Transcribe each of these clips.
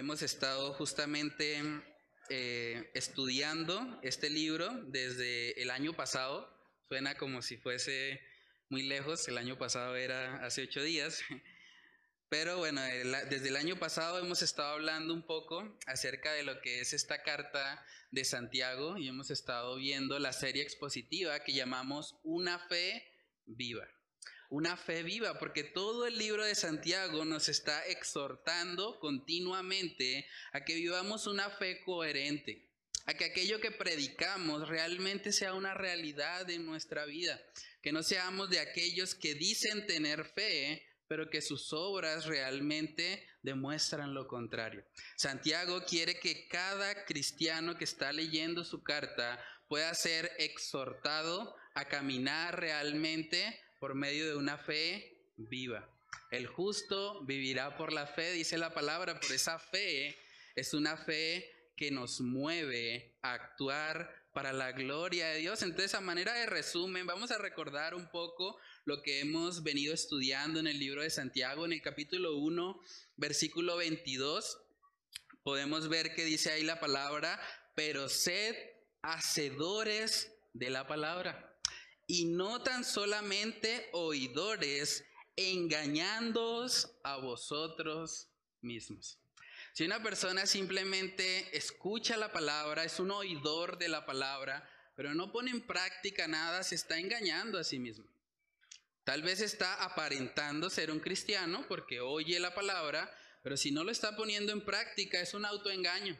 Hemos estado justamente eh, estudiando este libro desde el año pasado. Suena como si fuese muy lejos, el año pasado era hace ocho días. Pero bueno, desde el año pasado hemos estado hablando un poco acerca de lo que es esta carta de Santiago y hemos estado viendo la serie expositiva que llamamos Una fe viva una fe viva, porque todo el libro de Santiago nos está exhortando continuamente a que vivamos una fe coherente, a que aquello que predicamos realmente sea una realidad en nuestra vida, que no seamos de aquellos que dicen tener fe, pero que sus obras realmente demuestran lo contrario. Santiago quiere que cada cristiano que está leyendo su carta pueda ser exhortado a caminar realmente por medio de una fe viva. El justo vivirá por la fe, dice la palabra, por esa fe es una fe que nos mueve a actuar para la gloria de Dios. Entonces, a manera de resumen, vamos a recordar un poco lo que hemos venido estudiando en el libro de Santiago, en el capítulo 1, versículo 22. Podemos ver que dice ahí la palabra, pero sed hacedores de la palabra y no tan solamente oidores, engañándoos a vosotros mismos. Si una persona simplemente escucha la palabra, es un oidor de la palabra, pero no pone en práctica nada, se está engañando a sí mismo. Tal vez está aparentando ser un cristiano porque oye la palabra, pero si no lo está poniendo en práctica es un autoengaño.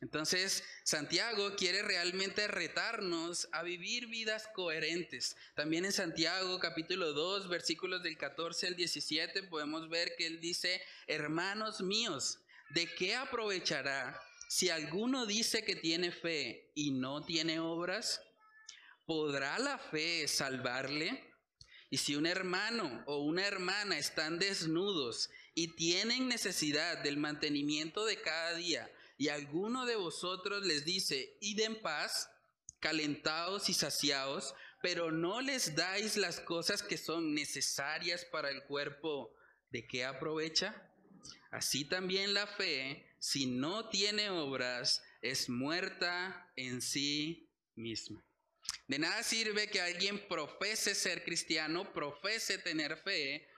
Entonces, Santiago quiere realmente retarnos a vivir vidas coherentes. También en Santiago capítulo 2, versículos del 14 al 17, podemos ver que él dice, hermanos míos, ¿de qué aprovechará si alguno dice que tiene fe y no tiene obras? ¿Podrá la fe salvarle? Y si un hermano o una hermana están desnudos y tienen necesidad del mantenimiento de cada día, y alguno de vosotros les dice, id en paz, calentados y saciados, pero no les dais las cosas que son necesarias para el cuerpo, ¿de qué aprovecha? Así también la fe, si no tiene obras, es muerta en sí misma. De nada sirve que alguien profese ser cristiano, profese tener fe,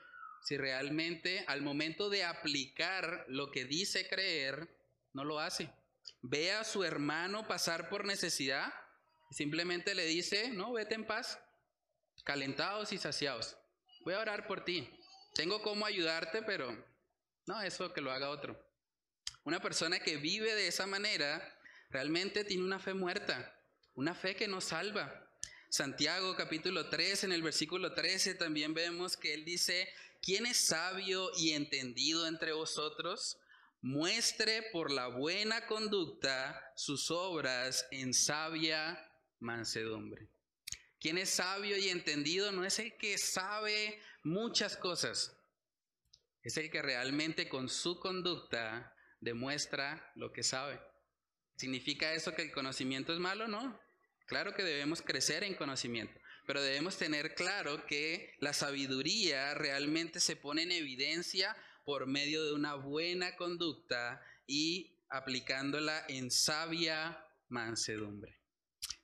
si realmente al momento de aplicar lo que dice creer, no lo hace. Ve a su hermano pasar por necesidad y simplemente le dice, no, vete en paz, calentados y saciados. Voy a orar por ti. Tengo cómo ayudarte, pero no, eso que lo haga otro. Una persona que vive de esa manera realmente tiene una fe muerta, una fe que no salva. Santiago capítulo 3, en el versículo 13 también vemos que él dice, ¿quién es sabio y entendido entre vosotros? Muestre por la buena conducta sus obras en sabia mansedumbre. Quien es sabio y entendido no es el que sabe muchas cosas, es el que realmente con su conducta demuestra lo que sabe. ¿Significa eso que el conocimiento es malo? No. Claro que debemos crecer en conocimiento, pero debemos tener claro que la sabiduría realmente se pone en evidencia por medio de una buena conducta y aplicándola en sabia mansedumbre.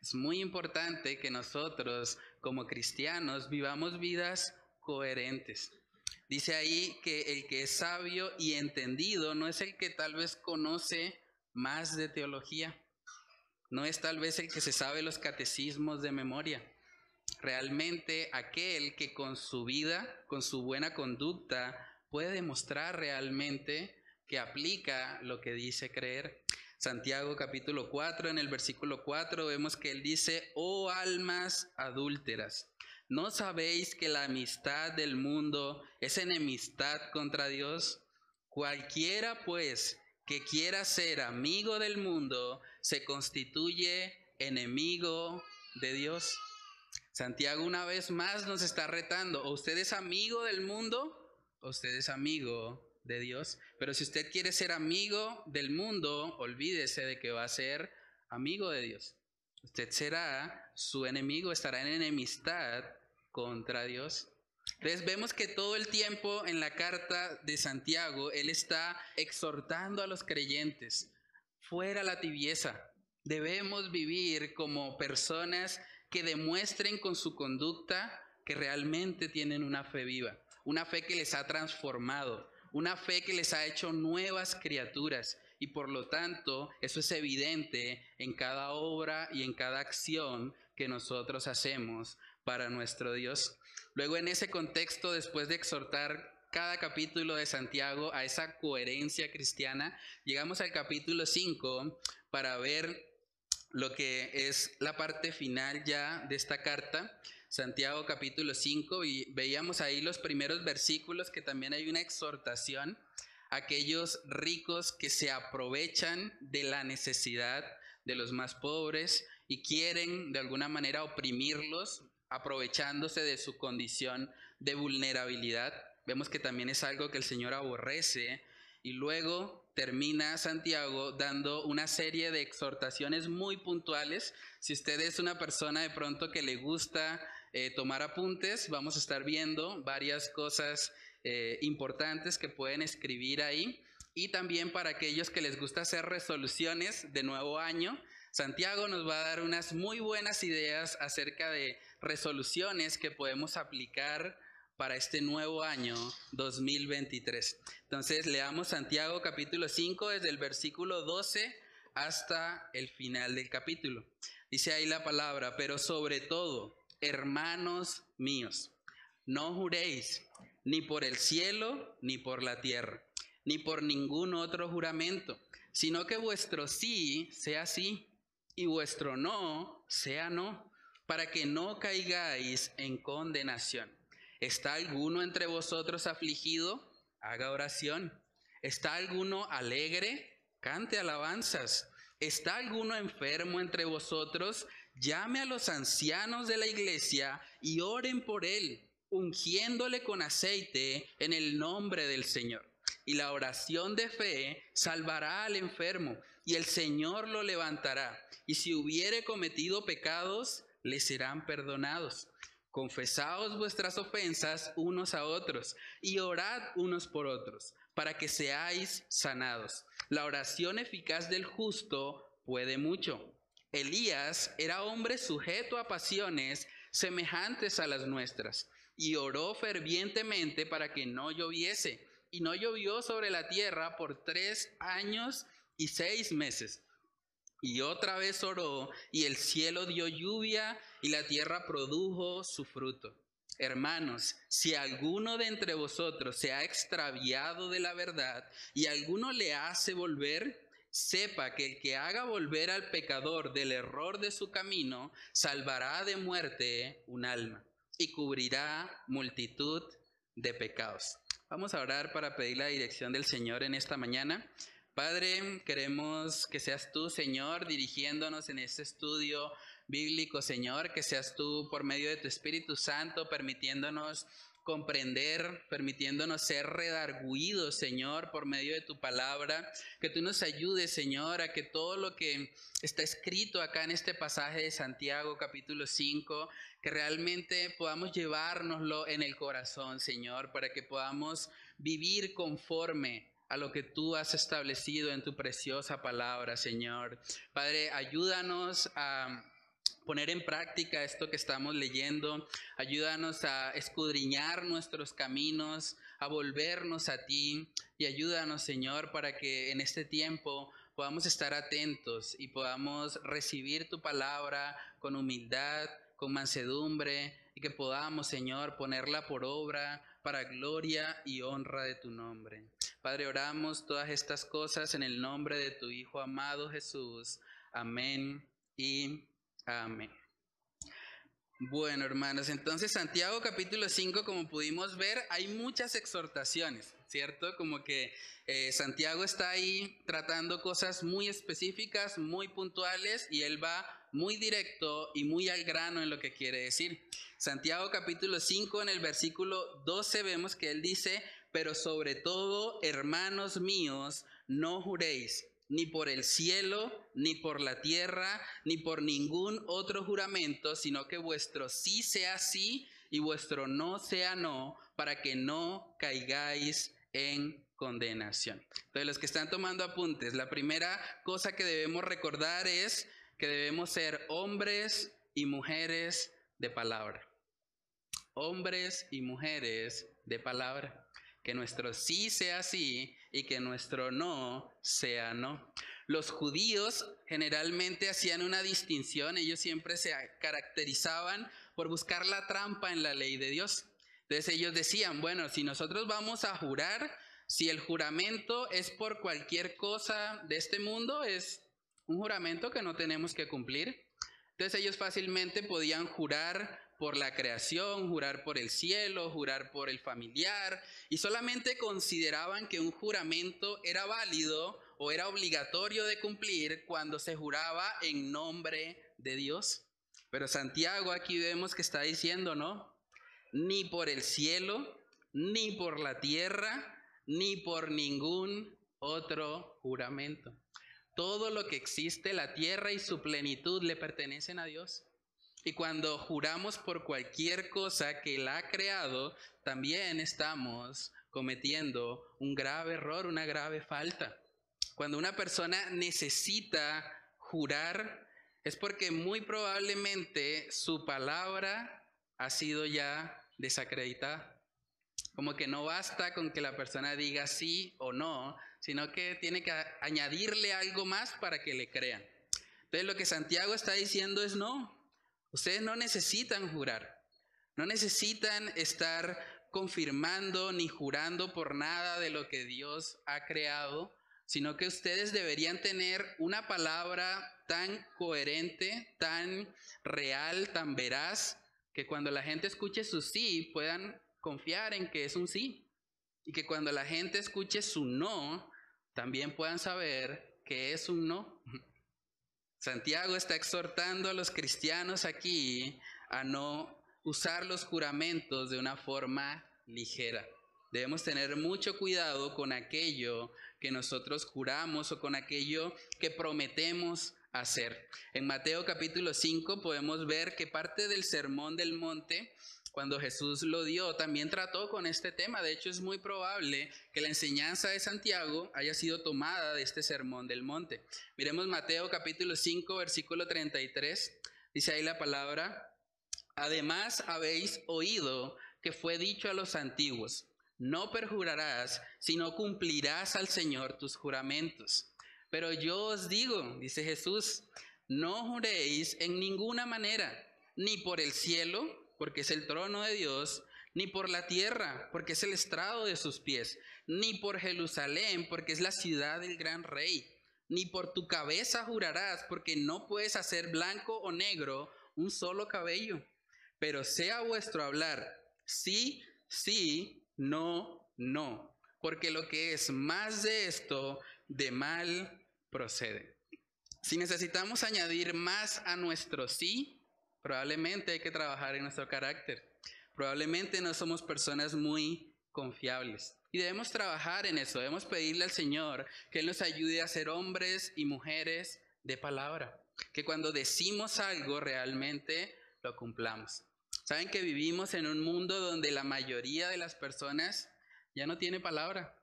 Es muy importante que nosotros como cristianos vivamos vidas coherentes. Dice ahí que el que es sabio y entendido no es el que tal vez conoce más de teología, no es tal vez el que se sabe los catecismos de memoria. Realmente aquel que con su vida, con su buena conducta, puede demostrar realmente que aplica lo que dice creer. Santiago capítulo 4, en el versículo 4 vemos que él dice, oh almas adúlteras, ¿no sabéis que la amistad del mundo es enemistad contra Dios? Cualquiera pues que quiera ser amigo del mundo se constituye enemigo de Dios. Santiago una vez más nos está retando, ¿o usted es amigo del mundo? Usted es amigo de Dios. Pero si usted quiere ser amigo del mundo, olvídese de que va a ser amigo de Dios. Usted será su enemigo, estará en enemistad contra Dios. Entonces vemos que todo el tiempo en la carta de Santiago, él está exhortando a los creyentes, fuera la tibieza. Debemos vivir como personas que demuestren con su conducta que realmente tienen una fe viva, una fe que les ha transformado, una fe que les ha hecho nuevas criaturas. Y por lo tanto, eso es evidente en cada obra y en cada acción que nosotros hacemos para nuestro Dios. Luego en ese contexto, después de exhortar cada capítulo de Santiago a esa coherencia cristiana, llegamos al capítulo 5 para ver lo que es la parte final ya de esta carta. Santiago capítulo 5 y veíamos ahí los primeros versículos que también hay una exhortación a aquellos ricos que se aprovechan de la necesidad de los más pobres y quieren de alguna manera oprimirlos aprovechándose de su condición de vulnerabilidad. Vemos que también es algo que el Señor aborrece. Y luego termina Santiago dando una serie de exhortaciones muy puntuales. Si usted es una persona de pronto que le gusta eh, tomar apuntes, vamos a estar viendo varias cosas eh, importantes que pueden escribir ahí. Y también para aquellos que les gusta hacer resoluciones de nuevo año, Santiago nos va a dar unas muy buenas ideas acerca de resoluciones que podemos aplicar para este nuevo año 2023. Entonces leamos Santiago capítulo 5 desde el versículo 12 hasta el final del capítulo. Dice ahí la palabra, pero sobre todo, hermanos míos, no juréis ni por el cielo ni por la tierra, ni por ningún otro juramento, sino que vuestro sí sea sí y vuestro no sea no, para que no caigáis en condenación. ¿Está alguno entre vosotros afligido? Haga oración. ¿Está alguno alegre? Cante alabanzas. ¿Está alguno enfermo entre vosotros? Llame a los ancianos de la iglesia y oren por él, ungiéndole con aceite en el nombre del Señor. Y la oración de fe salvará al enfermo, y el Señor lo levantará. Y si hubiere cometido pecados, le serán perdonados. Confesaos vuestras ofensas unos a otros y orad unos por otros, para que seáis sanados. La oración eficaz del justo puede mucho. Elías era hombre sujeto a pasiones semejantes a las nuestras, y oró fervientemente para que no lloviese, y no llovió sobre la tierra por tres años y seis meses. Y otra vez oró, y el cielo dio lluvia, y la tierra produjo su fruto. Hermanos, si alguno de entre vosotros se ha extraviado de la verdad y alguno le hace volver, sepa que el que haga volver al pecador del error de su camino, salvará de muerte un alma y cubrirá multitud de pecados. Vamos a orar para pedir la dirección del Señor en esta mañana. Padre, queremos que seas tú, Señor, dirigiéndonos en este estudio bíblico, Señor, que seas tú por medio de tu Espíritu Santo, permitiéndonos comprender, permitiéndonos ser redarguidos, Señor, por medio de tu palabra. Que tú nos ayudes, Señor, a que todo lo que está escrito acá en este pasaje de Santiago, capítulo 5, que realmente podamos llevárnoslo en el corazón, Señor, para que podamos vivir conforme a lo que tú has establecido en tu preciosa palabra, Señor. Padre, ayúdanos a poner en práctica esto que estamos leyendo. Ayúdanos a escudriñar nuestros caminos, a volvernos a ti y ayúdanos, Señor, para que en este tiempo podamos estar atentos y podamos recibir tu palabra con humildad, con mansedumbre y que podamos, Señor, ponerla por obra para gloria y honra de tu nombre. Padre, oramos todas estas cosas en el nombre de tu Hijo amado Jesús. Amén y amén. Bueno, hermanos, entonces Santiago capítulo 5, como pudimos ver, hay muchas exhortaciones, ¿cierto? Como que eh, Santiago está ahí tratando cosas muy específicas, muy puntuales, y él va muy directo y muy al grano en lo que quiere decir. Santiago capítulo 5, en el versículo 12 vemos que él dice, pero sobre todo, hermanos míos, no juréis ni por el cielo, ni por la tierra, ni por ningún otro juramento, sino que vuestro sí sea sí y vuestro no sea no, para que no caigáis en condenación. Entonces, los que están tomando apuntes, la primera cosa que debemos recordar es que debemos ser hombres y mujeres de palabra. Hombres y mujeres de palabra. Que nuestro sí sea sí y que nuestro no sea no. Los judíos generalmente hacían una distinción, ellos siempre se caracterizaban por buscar la trampa en la ley de Dios. Entonces ellos decían, bueno, si nosotros vamos a jurar, si el juramento es por cualquier cosa de este mundo, es un juramento que no tenemos que cumplir. Entonces ellos fácilmente podían jurar por la creación, jurar por el cielo, jurar por el familiar, y solamente consideraban que un juramento era válido o era obligatorio de cumplir cuando se juraba en nombre de Dios. Pero Santiago aquí vemos que está diciendo, ¿no? Ni por el cielo, ni por la tierra, ni por ningún otro juramento. Todo lo que existe, la tierra y su plenitud le pertenecen a Dios. Y cuando juramos por cualquier cosa que Él ha creado, también estamos cometiendo un grave error, una grave falta. Cuando una persona necesita jurar, es porque muy probablemente su palabra ha sido ya desacreditada. Como que no basta con que la persona diga sí o no, sino que tiene que añadirle algo más para que le crean. Entonces lo que Santiago está diciendo es no, ustedes no necesitan jurar, no necesitan estar confirmando ni jurando por nada de lo que Dios ha creado, sino que ustedes deberían tener una palabra tan coherente, tan real, tan veraz, que cuando la gente escuche su sí puedan confiar en que es un sí. Y que cuando la gente escuche su no, también puedan saber que es un no. Santiago está exhortando a los cristianos aquí a no usar los juramentos de una forma ligera. Debemos tener mucho cuidado con aquello que nosotros juramos o con aquello que prometemos hacer. En Mateo capítulo 5 podemos ver que parte del sermón del monte cuando Jesús lo dio, también trató con este tema. De hecho, es muy probable que la enseñanza de Santiago haya sido tomada de este sermón del monte. Miremos Mateo capítulo 5, versículo 33. Dice ahí la palabra, además habéis oído que fue dicho a los antiguos, no perjurarás, sino cumplirás al Señor tus juramentos. Pero yo os digo, dice Jesús, no juréis en ninguna manera, ni por el cielo, porque es el trono de Dios, ni por la tierra, porque es el estrado de sus pies, ni por Jerusalén, porque es la ciudad del gran rey, ni por tu cabeza jurarás, porque no puedes hacer blanco o negro un solo cabello. Pero sea vuestro hablar, sí, sí, no, no, porque lo que es más de esto, de mal procede. Si necesitamos añadir más a nuestro sí, Probablemente hay que trabajar en nuestro carácter. Probablemente no somos personas muy confiables. Y debemos trabajar en eso, debemos pedirle al Señor que Él nos ayude a ser hombres y mujeres de palabra. Que cuando decimos algo realmente lo cumplamos. Saben que vivimos en un mundo donde la mayoría de las personas ya no tiene palabra.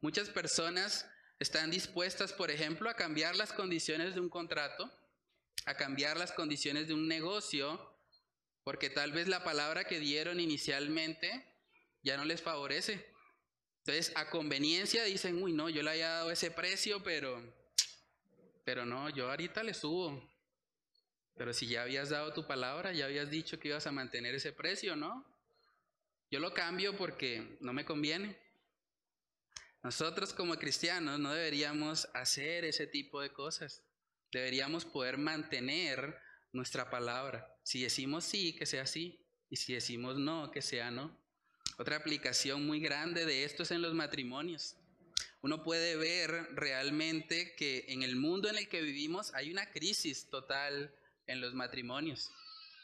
Muchas personas están dispuestas, por ejemplo, a cambiar las condiciones de un contrato a cambiar las condiciones de un negocio porque tal vez la palabra que dieron inicialmente ya no les favorece. Entonces, a conveniencia dicen, uy, no, yo le había dado ese precio, pero, pero no, yo ahorita le subo. Pero si ya habías dado tu palabra, ya habías dicho que ibas a mantener ese precio, ¿no? Yo lo cambio porque no me conviene. Nosotros como cristianos no deberíamos hacer ese tipo de cosas deberíamos poder mantener nuestra palabra. Si decimos sí, que sea sí. Y si decimos no, que sea no. Otra aplicación muy grande de esto es en los matrimonios. Uno puede ver realmente que en el mundo en el que vivimos hay una crisis total en los matrimonios.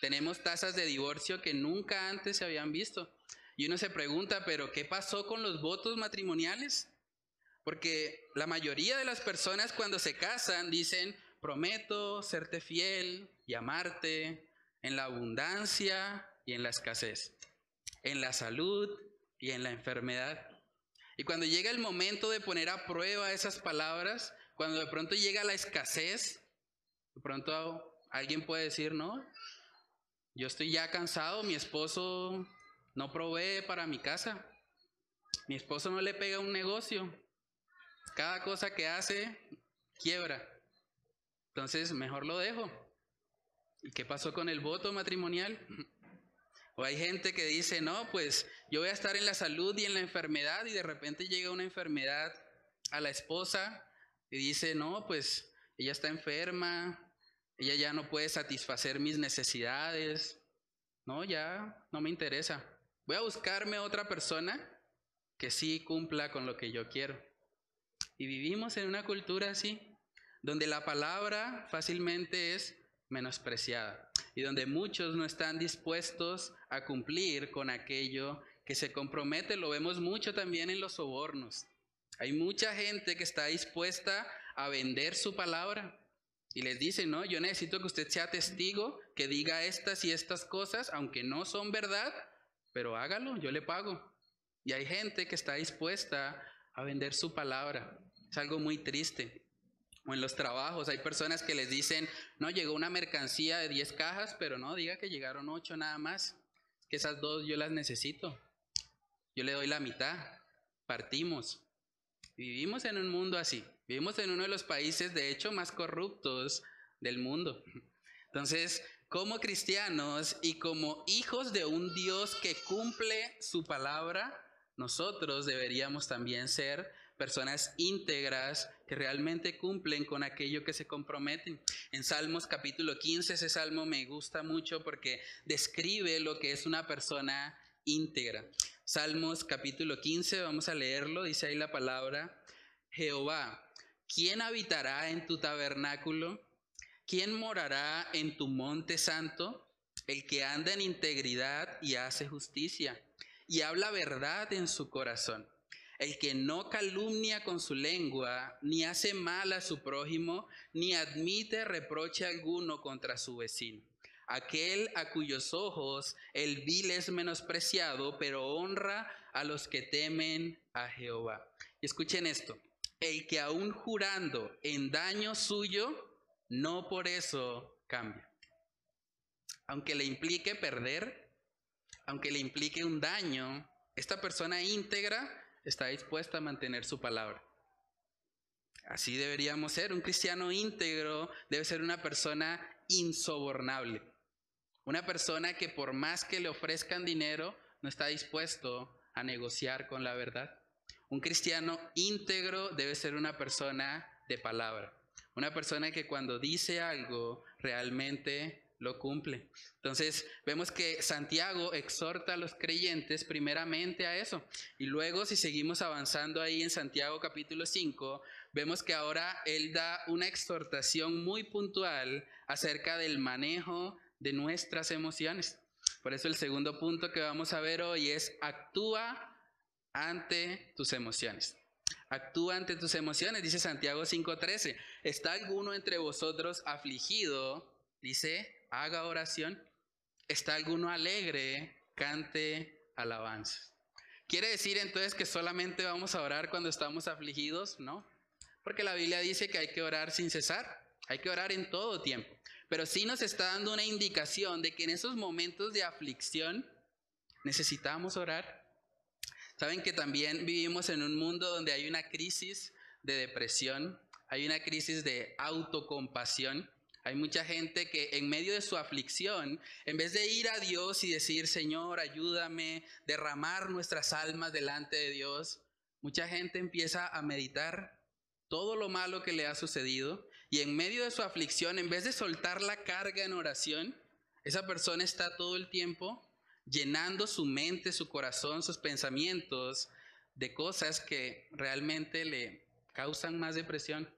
Tenemos tasas de divorcio que nunca antes se habían visto. Y uno se pregunta, pero ¿qué pasó con los votos matrimoniales? Porque la mayoría de las personas cuando se casan dicen, prometo serte fiel y amarte en la abundancia y en la escasez, en la salud y en la enfermedad. Y cuando llega el momento de poner a prueba esas palabras, cuando de pronto llega la escasez, de pronto alguien puede decir, no, yo estoy ya cansado, mi esposo no provee para mi casa, mi esposo no le pega un negocio, cada cosa que hace quiebra. Entonces, mejor lo dejo. ¿Y qué pasó con el voto matrimonial? O hay gente que dice, no, pues yo voy a estar en la salud y en la enfermedad y de repente llega una enfermedad a la esposa y dice, no, pues ella está enferma, ella ya no puede satisfacer mis necesidades, no, ya no me interesa. Voy a buscarme otra persona que sí cumpla con lo que yo quiero. Y vivimos en una cultura así, donde la palabra fácilmente es menospreciada y donde muchos no están dispuestos a cumplir con aquello que se compromete. Lo vemos mucho también en los sobornos. Hay mucha gente que está dispuesta a vender su palabra y les dice, no, yo necesito que usted sea testigo, que diga estas y estas cosas, aunque no son verdad, pero hágalo, yo le pago. Y hay gente que está dispuesta a vender su palabra. Es algo muy triste. O en los trabajos hay personas que les dicen, no, llegó una mercancía de 10 cajas, pero no, diga que llegaron 8 nada más. Que esas dos yo las necesito. Yo le doy la mitad. Partimos. Vivimos en un mundo así. Vivimos en uno de los países, de hecho, más corruptos del mundo. Entonces, como cristianos y como hijos de un Dios que cumple su palabra, nosotros deberíamos también ser personas íntegras que realmente cumplen con aquello que se comprometen. En Salmos capítulo 15, ese salmo me gusta mucho porque describe lo que es una persona íntegra. Salmos capítulo 15, vamos a leerlo, dice ahí la palabra, Jehová, ¿quién habitará en tu tabernáculo? ¿Quién morará en tu monte santo? El que anda en integridad y hace justicia y habla verdad en su corazón el que no calumnia con su lengua, ni hace mal a su prójimo, ni admite reproche alguno contra su vecino. Aquel a cuyos ojos el vil es menospreciado, pero honra a los que temen a Jehová. Y escuchen esto, el que aún jurando en daño suyo, no por eso cambia. Aunque le implique perder, aunque le implique un daño, esta persona íntegra está dispuesta a mantener su palabra. Así deberíamos ser. Un cristiano íntegro debe ser una persona insobornable. Una persona que por más que le ofrezcan dinero, no está dispuesto a negociar con la verdad. Un cristiano íntegro debe ser una persona de palabra. Una persona que cuando dice algo realmente lo cumple. Entonces vemos que Santiago exhorta a los creyentes primeramente a eso. Y luego si seguimos avanzando ahí en Santiago capítulo 5, vemos que ahora él da una exhortación muy puntual acerca del manejo de nuestras emociones. Por eso el segundo punto que vamos a ver hoy es actúa ante tus emociones. Actúa ante tus emociones, dice Santiago 5:13. ¿Está alguno entre vosotros afligido? Dice, haga oración. ¿Está alguno alegre? Cante alabanzas. ¿Quiere decir entonces que solamente vamos a orar cuando estamos afligidos? No, porque la Biblia dice que hay que orar sin cesar, hay que orar en todo tiempo. Pero sí nos está dando una indicación de que en esos momentos de aflicción necesitamos orar. Saben que también vivimos en un mundo donde hay una crisis de depresión, hay una crisis de autocompasión. Hay mucha gente que en medio de su aflicción, en vez de ir a Dios y decir, Señor, ayúdame, derramar nuestras almas delante de Dios, mucha gente empieza a meditar todo lo malo que le ha sucedido y en medio de su aflicción, en vez de soltar la carga en oración, esa persona está todo el tiempo llenando su mente, su corazón, sus pensamientos de cosas que realmente le causan más depresión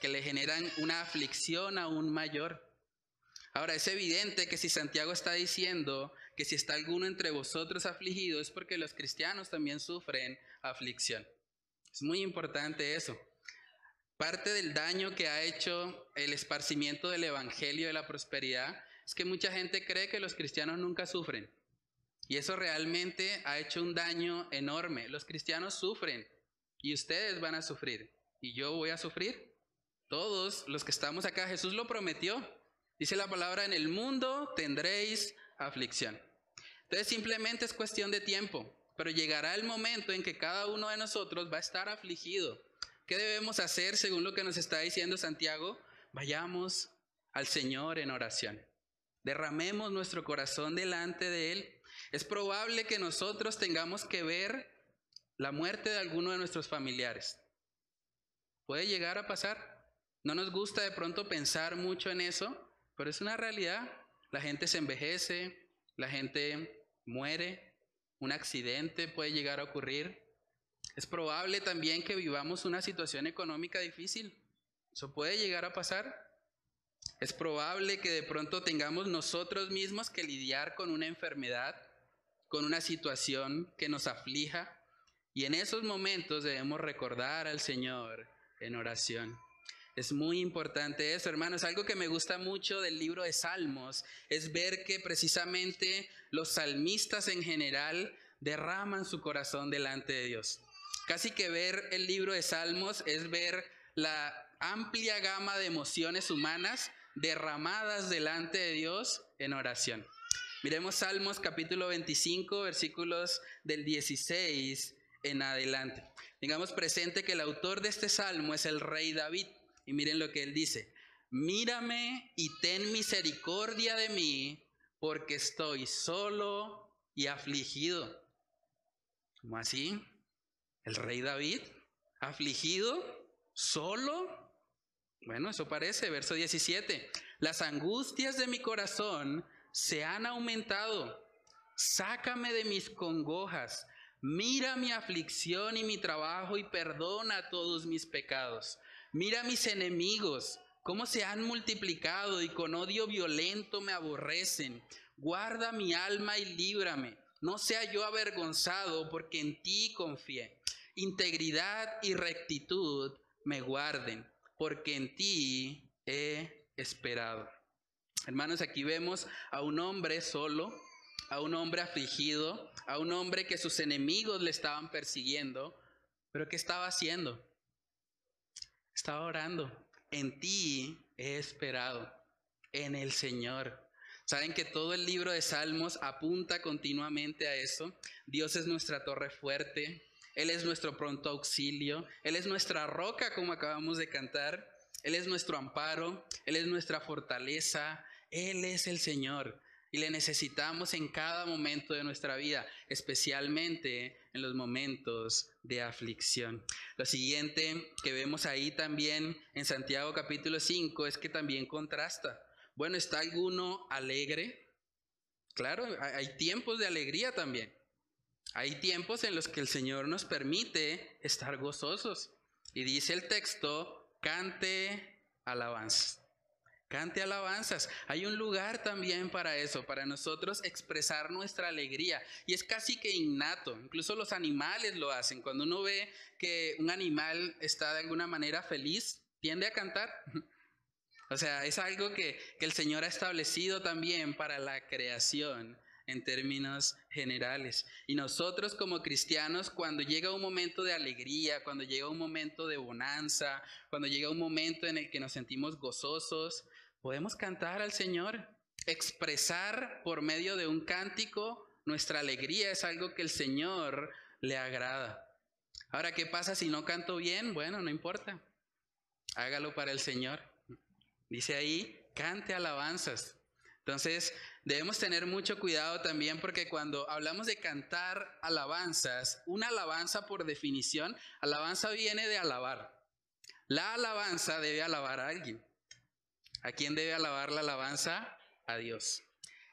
que le generan una aflicción aún mayor. Ahora, es evidente que si Santiago está diciendo que si está alguno entre vosotros afligido es porque los cristianos también sufren aflicción. Es muy importante eso. Parte del daño que ha hecho el esparcimiento del Evangelio de la Prosperidad es que mucha gente cree que los cristianos nunca sufren. Y eso realmente ha hecho un daño enorme. Los cristianos sufren y ustedes van a sufrir. ¿Y yo voy a sufrir? Todos los que estamos acá, Jesús lo prometió. Dice la palabra, en el mundo tendréis aflicción. Entonces simplemente es cuestión de tiempo, pero llegará el momento en que cada uno de nosotros va a estar afligido. ¿Qué debemos hacer según lo que nos está diciendo Santiago? Vayamos al Señor en oración. Derramemos nuestro corazón delante de Él. Es probable que nosotros tengamos que ver la muerte de alguno de nuestros familiares. Puede llegar a pasar. No nos gusta de pronto pensar mucho en eso, pero es una realidad. La gente se envejece, la gente muere, un accidente puede llegar a ocurrir. Es probable también que vivamos una situación económica difícil. Eso puede llegar a pasar. Es probable que de pronto tengamos nosotros mismos que lidiar con una enfermedad, con una situación que nos aflija. Y en esos momentos debemos recordar al Señor en oración. Es muy importante eso, hermanos. Algo que me gusta mucho del libro de Salmos es ver que precisamente los salmistas en general derraman su corazón delante de Dios. Casi que ver el libro de Salmos es ver la amplia gama de emociones humanas derramadas delante de Dios en oración. Miremos Salmos capítulo 25, versículos del 16 en adelante. Tengamos presente que el autor de este salmo es el rey David. Y miren lo que él dice. Mírame y ten misericordia de mí, porque estoy solo y afligido. ¿Cómo así? ¿El rey David? ¿Afligido? ¿Solo? Bueno, eso parece, verso 17. Las angustias de mi corazón se han aumentado. Sácame de mis congojas. Mira mi aflicción y mi trabajo y perdona todos mis pecados. Mira mis enemigos, cómo se han multiplicado y con odio violento me aborrecen. Guarda mi alma y líbrame. No sea yo avergonzado porque en ti confié. Integridad y rectitud me guarden porque en ti he esperado. Hermanos, aquí vemos a un hombre solo, a un hombre afligido, a un hombre que sus enemigos le estaban persiguiendo, pero ¿qué estaba haciendo? Estaba orando. En ti he esperado, en el Señor. Saben que todo el libro de Salmos apunta continuamente a eso. Dios es nuestra torre fuerte, él es nuestro pronto auxilio, Él es nuestra roca, como acabamos de cantar, Él es nuestro amparo, Él es nuestra fortaleza, Él es el Señor. Y le necesitamos en cada momento de nuestra vida, especialmente en los momentos de aflicción. Lo siguiente que vemos ahí también en Santiago capítulo 5 es que también contrasta. Bueno, ¿está alguno alegre? Claro, hay tiempos de alegría también. Hay tiempos en los que el Señor nos permite estar gozosos. Y dice el texto, cante alabanzas. Cante alabanzas. Hay un lugar también para eso, para nosotros expresar nuestra alegría. Y es casi que innato. Incluso los animales lo hacen. Cuando uno ve que un animal está de alguna manera feliz, tiende a cantar. O sea, es algo que, que el Señor ha establecido también para la creación en términos generales. Y nosotros como cristianos, cuando llega un momento de alegría, cuando llega un momento de bonanza, cuando llega un momento en el que nos sentimos gozosos, podemos cantar al Señor, expresar por medio de un cántico nuestra alegría, es algo que el Señor le agrada. Ahora, ¿qué pasa si no canto bien? Bueno, no importa. Hágalo para el Señor. Dice ahí, cante alabanzas. Entonces, debemos tener mucho cuidado también porque cuando hablamos de cantar alabanzas, una alabanza por definición, alabanza viene de alabar. La alabanza debe alabar a alguien. ¿A quién debe alabar la alabanza? A Dios.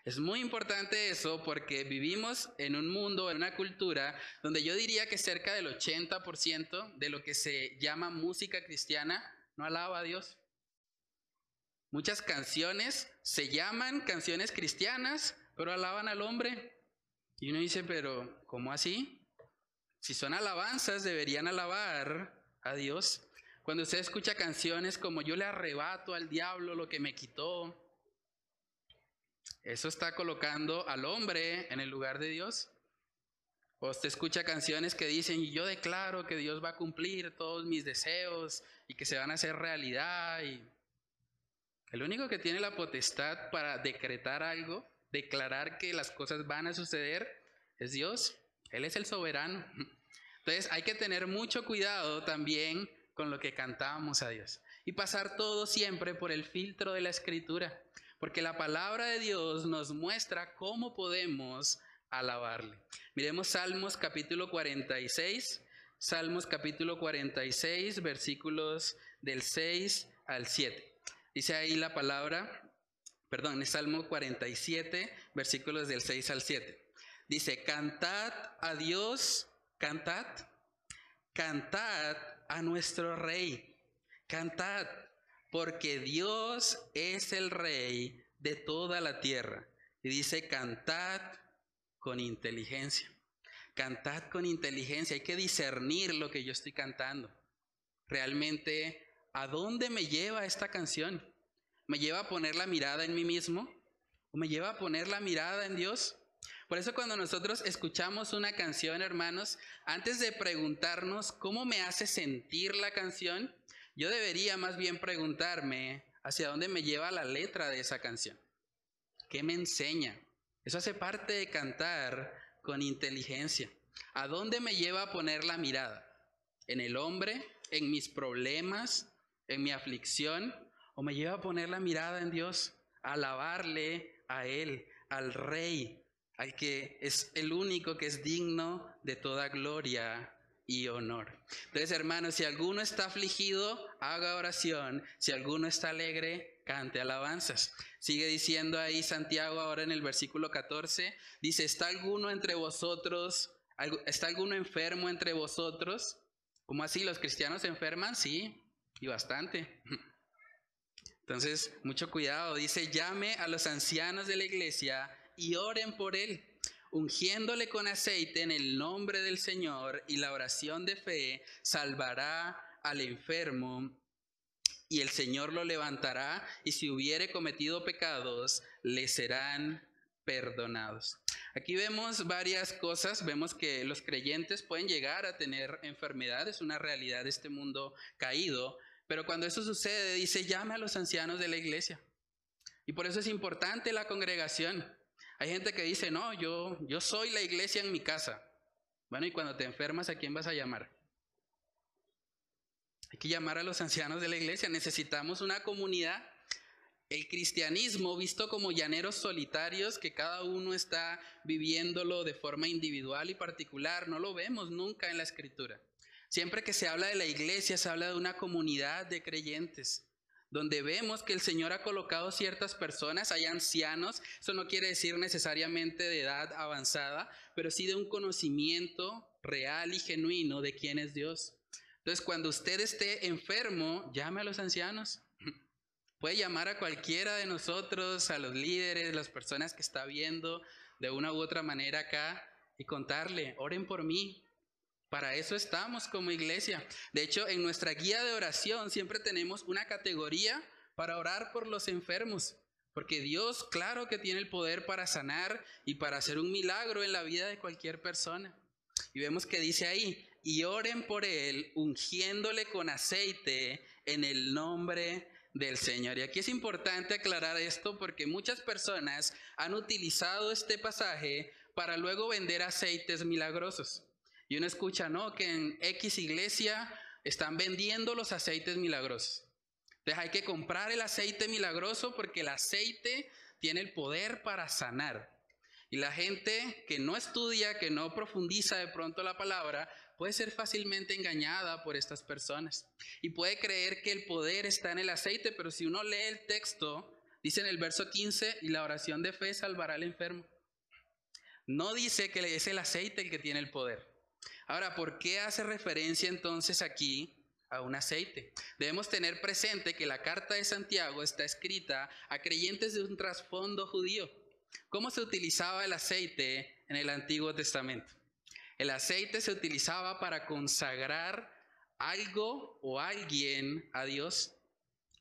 Es muy importante eso porque vivimos en un mundo, en una cultura donde yo diría que cerca del 80% de lo que se llama música cristiana no alaba a Dios. Muchas canciones se llaman canciones cristianas, pero alaban al hombre. Y uno dice, pero ¿cómo así? Si son alabanzas, deberían alabar a Dios. Cuando usted escucha canciones como yo le arrebato al diablo lo que me quitó, Eso está colocando al hombre en el lugar de Dios. O usted escucha canciones que dicen, yo declaro que Dios va a cumplir todos mis deseos y que se van a hacer realidad. Y el único que tiene la potestad para decretar algo, declarar que las cosas van a suceder, es Dios. Él es el soberano. Entonces hay que tener mucho cuidado también con lo que cantamos a Dios. Y pasar todo siempre por el filtro de la escritura. Porque la palabra de Dios nos muestra cómo podemos alabarle. Miremos Salmos capítulo 46, Salmos capítulo 46, versículos del 6 al 7. Dice ahí la palabra, perdón, es Salmo 47, versículos del 6 al 7. Dice, cantad a Dios, cantad, cantad a nuestro Rey, cantad, porque Dios es el Rey de toda la tierra. Y dice, cantad con inteligencia. Cantad con inteligencia. Hay que discernir lo que yo estoy cantando. Realmente, ¿a dónde me lleva esta canción? ¿Me lleva a poner la mirada en mí mismo? ¿O me lleva a poner la mirada en Dios? Por eso cuando nosotros escuchamos una canción, hermanos, antes de preguntarnos cómo me hace sentir la canción, yo debería más bien preguntarme hacia dónde me lleva la letra de esa canción. ¿Qué me enseña? Eso hace parte de cantar con inteligencia. ¿A dónde me lleva a poner la mirada? ¿En el hombre? ¿En mis problemas? ¿En mi aflicción? ¿O me lleva a poner la mirada en Dios? A alabarle a Él, al Rey, al que es el único que es digno de toda gloria y honor. Entonces, hermanos, si alguno está afligido, haga oración. Si alguno está alegre, cante alabanzas. Sigue diciendo ahí Santiago ahora en el versículo 14, dice, ¿está alguno entre vosotros, está alguno enfermo entre vosotros? ¿Cómo así? ¿Los cristianos se enferman? Sí, y bastante. Entonces, mucho cuidado. Dice, llame a los ancianos de la iglesia y oren por él ungiéndole con aceite en el nombre del Señor y la oración de fe salvará al enfermo y el Señor lo levantará y si hubiere cometido pecados le serán perdonados. Aquí vemos varias cosas, vemos que los creyentes pueden llegar a tener enfermedades, una realidad de este mundo caído, pero cuando eso sucede dice llame a los ancianos de la iglesia. Y por eso es importante la congregación. Hay gente que dice, no, yo, yo soy la iglesia en mi casa. Bueno, y cuando te enfermas, ¿a quién vas a llamar? Hay que llamar a los ancianos de la iglesia. Necesitamos una comunidad. El cristianismo, visto como llaneros solitarios, que cada uno está viviéndolo de forma individual y particular, no lo vemos nunca en la escritura. Siempre que se habla de la iglesia, se habla de una comunidad de creyentes donde vemos que el Señor ha colocado ciertas personas, hay ancianos, eso no quiere decir necesariamente de edad avanzada, pero sí de un conocimiento real y genuino de quién es Dios. Entonces, cuando usted esté enfermo, llame a los ancianos. Puede llamar a cualquiera de nosotros, a los líderes, las personas que está viendo de una u otra manera acá y contarle, oren por mí, para eso estamos como iglesia. De hecho, en nuestra guía de oración siempre tenemos una categoría para orar por los enfermos. Porque Dios, claro que tiene el poder para sanar y para hacer un milagro en la vida de cualquier persona. Y vemos que dice ahí, y oren por él, ungiéndole con aceite en el nombre del Señor. Y aquí es importante aclarar esto porque muchas personas han utilizado este pasaje para luego vender aceites milagrosos. Y uno escucha, ¿no? Que en X iglesia están vendiendo los aceites milagrosos. Entonces hay que comprar el aceite milagroso porque el aceite tiene el poder para sanar. Y la gente que no estudia, que no profundiza de pronto la palabra, puede ser fácilmente engañada por estas personas. Y puede creer que el poder está en el aceite, pero si uno lee el texto, dice en el verso 15, y la oración de fe salvará al enfermo. No dice que es el aceite el que tiene el poder. Ahora, ¿por qué hace referencia entonces aquí a un aceite? Debemos tener presente que la carta de Santiago está escrita a creyentes de un trasfondo judío. ¿Cómo se utilizaba el aceite en el Antiguo Testamento? El aceite se utilizaba para consagrar algo o alguien a Dios.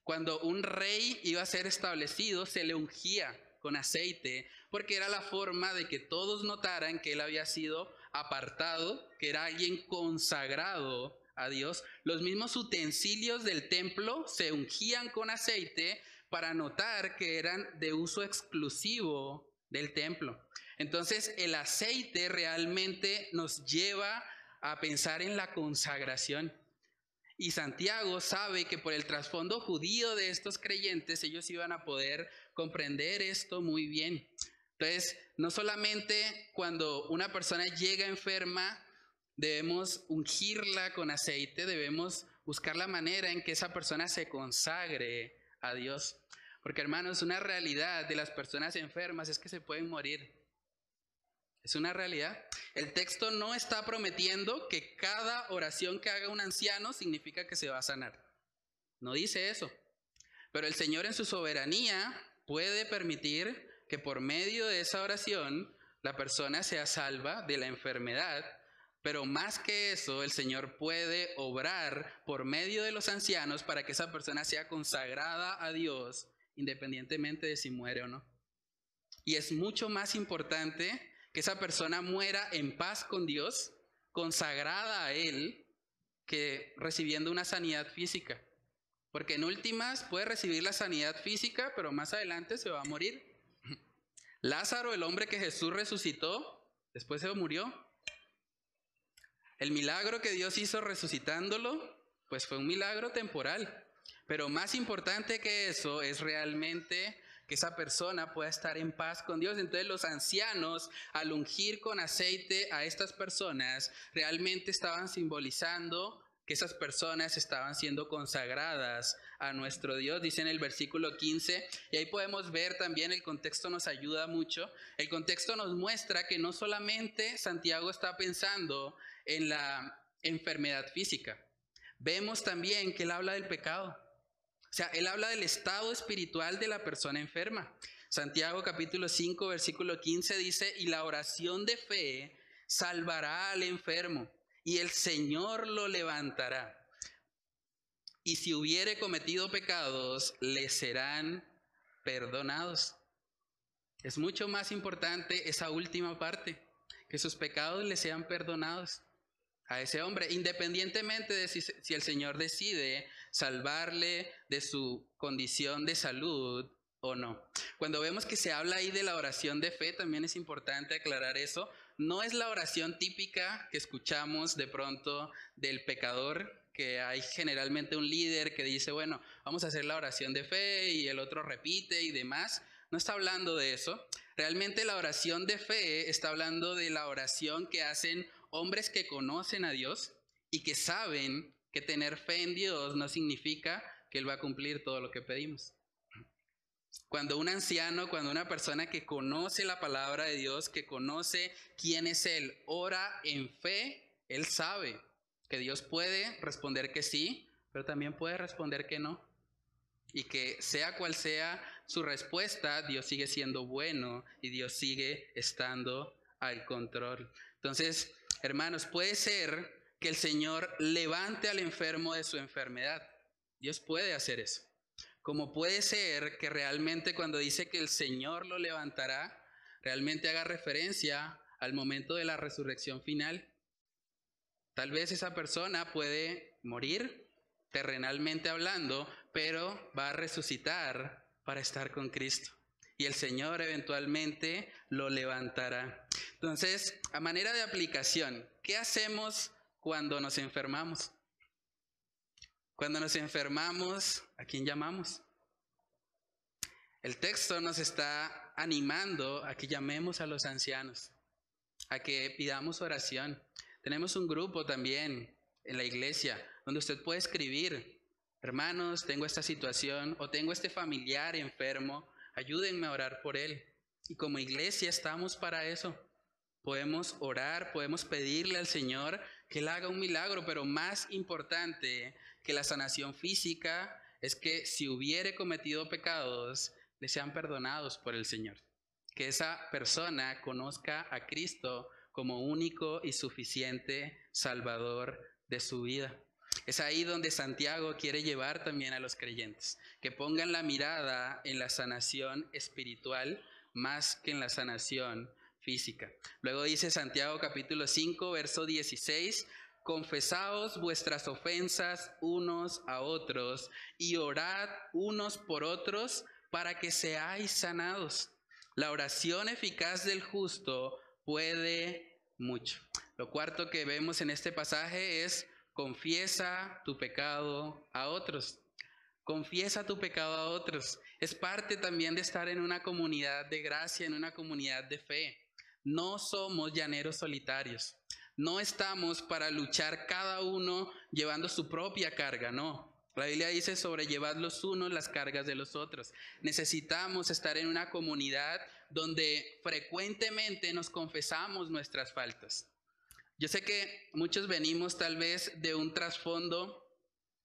Cuando un rey iba a ser establecido, se le ungía con aceite, porque era la forma de que todos notaran que él había sido apartado, que era alguien consagrado a Dios. Los mismos utensilios del templo se ungían con aceite para notar que eran de uso exclusivo del templo. Entonces el aceite realmente nos lleva a pensar en la consagración. Y Santiago sabe que por el trasfondo judío de estos creyentes ellos iban a poder comprender esto muy bien. Entonces, no solamente cuando una persona llega enferma, debemos ungirla con aceite, debemos buscar la manera en que esa persona se consagre a Dios. Porque hermanos, una realidad de las personas enfermas es que se pueden morir. Es una realidad. El texto no está prometiendo que cada oración que haga un anciano significa que se va a sanar. No dice eso. Pero el Señor en su soberanía puede permitir que por medio de esa oración la persona sea salva de la enfermedad. Pero más que eso, el Señor puede obrar por medio de los ancianos para que esa persona sea consagrada a Dios independientemente de si muere o no. Y es mucho más importante que esa persona muera en paz con Dios, consagrada a Él, que recibiendo una sanidad física. Porque en últimas puede recibir la sanidad física, pero más adelante se va a morir. Lázaro, el hombre que Jesús resucitó, después se murió. El milagro que Dios hizo resucitándolo, pues fue un milagro temporal. Pero más importante que eso es realmente que esa persona pueda estar en paz con Dios. Entonces los ancianos, al ungir con aceite a estas personas, realmente estaban simbolizando que esas personas estaban siendo consagradas a nuestro Dios, dice en el versículo 15, y ahí podemos ver también el contexto nos ayuda mucho. El contexto nos muestra que no solamente Santiago está pensando en la enfermedad física, vemos también que él habla del pecado. O sea, él habla del estado espiritual de la persona enferma. Santiago capítulo 5, versículo 15 dice, y la oración de fe salvará al enfermo, y el Señor lo levantará. Y si hubiere cometido pecados, le serán perdonados. Es mucho más importante esa última parte, que sus pecados le sean perdonados a ese hombre, independientemente de si, si, el Señor decide salvarle de su condición de salud o no. Cuando vemos que se habla ahí de la oración de fe, también es importante aclarar eso. No es la oración típica que escuchamos de pronto del pecador, que hay generalmente un líder que dice, bueno, vamos a hacer la oración de fe y el otro repite y demás. No está hablando de eso. Realmente la oración de fe está hablando de la oración que hacen hombres que conocen a Dios y que saben que tener fe en Dios no significa que Él va a cumplir todo lo que pedimos. Cuando un anciano, cuando una persona que conoce la palabra de Dios, que conoce quién es Él, ora en fe, Él sabe que Dios puede responder que sí, pero también puede responder que no. Y que sea cual sea su respuesta, Dios sigue siendo bueno y Dios sigue estando al control. Entonces, hermanos, puede ser que el Señor levante al enfermo de su enfermedad. Dios puede hacer eso. Como puede ser que realmente cuando dice que el Señor lo levantará, realmente haga referencia al momento de la resurrección final. Tal vez esa persona puede morir terrenalmente hablando, pero va a resucitar para estar con Cristo. Y el Señor eventualmente lo levantará. Entonces, a manera de aplicación, ¿qué hacemos cuando nos enfermamos. Cuando nos enfermamos, ¿a quién llamamos? El texto nos está animando a que llamemos a los ancianos, a que pidamos oración. Tenemos un grupo también en la iglesia donde usted puede escribir, hermanos, tengo esta situación o tengo este familiar enfermo, ayúdenme a orar por él. Y como iglesia estamos para eso. Podemos orar, podemos pedirle al Señor que Él haga un milagro, pero más importante que la sanación física es que si hubiere cometido pecados, le sean perdonados por el Señor. Que esa persona conozca a Cristo como único y suficiente Salvador de su vida. Es ahí donde Santiago quiere llevar también a los creyentes, que pongan la mirada en la sanación espiritual más que en la sanación física. Luego dice Santiago capítulo 5, verso 16, confesaos vuestras ofensas unos a otros y orad unos por otros para que seáis sanados. La oración eficaz del justo puede mucho. Lo cuarto que vemos en este pasaje es confiesa tu pecado a otros. Confiesa tu pecado a otros. Es parte también de estar en una comunidad de gracia, en una comunidad de fe. No somos llaneros solitarios. No estamos para luchar cada uno llevando su propia carga, no. La Biblia dice sobrellevad los unos las cargas de los otros. Necesitamos estar en una comunidad donde frecuentemente nos confesamos nuestras faltas. Yo sé que muchos venimos tal vez de un trasfondo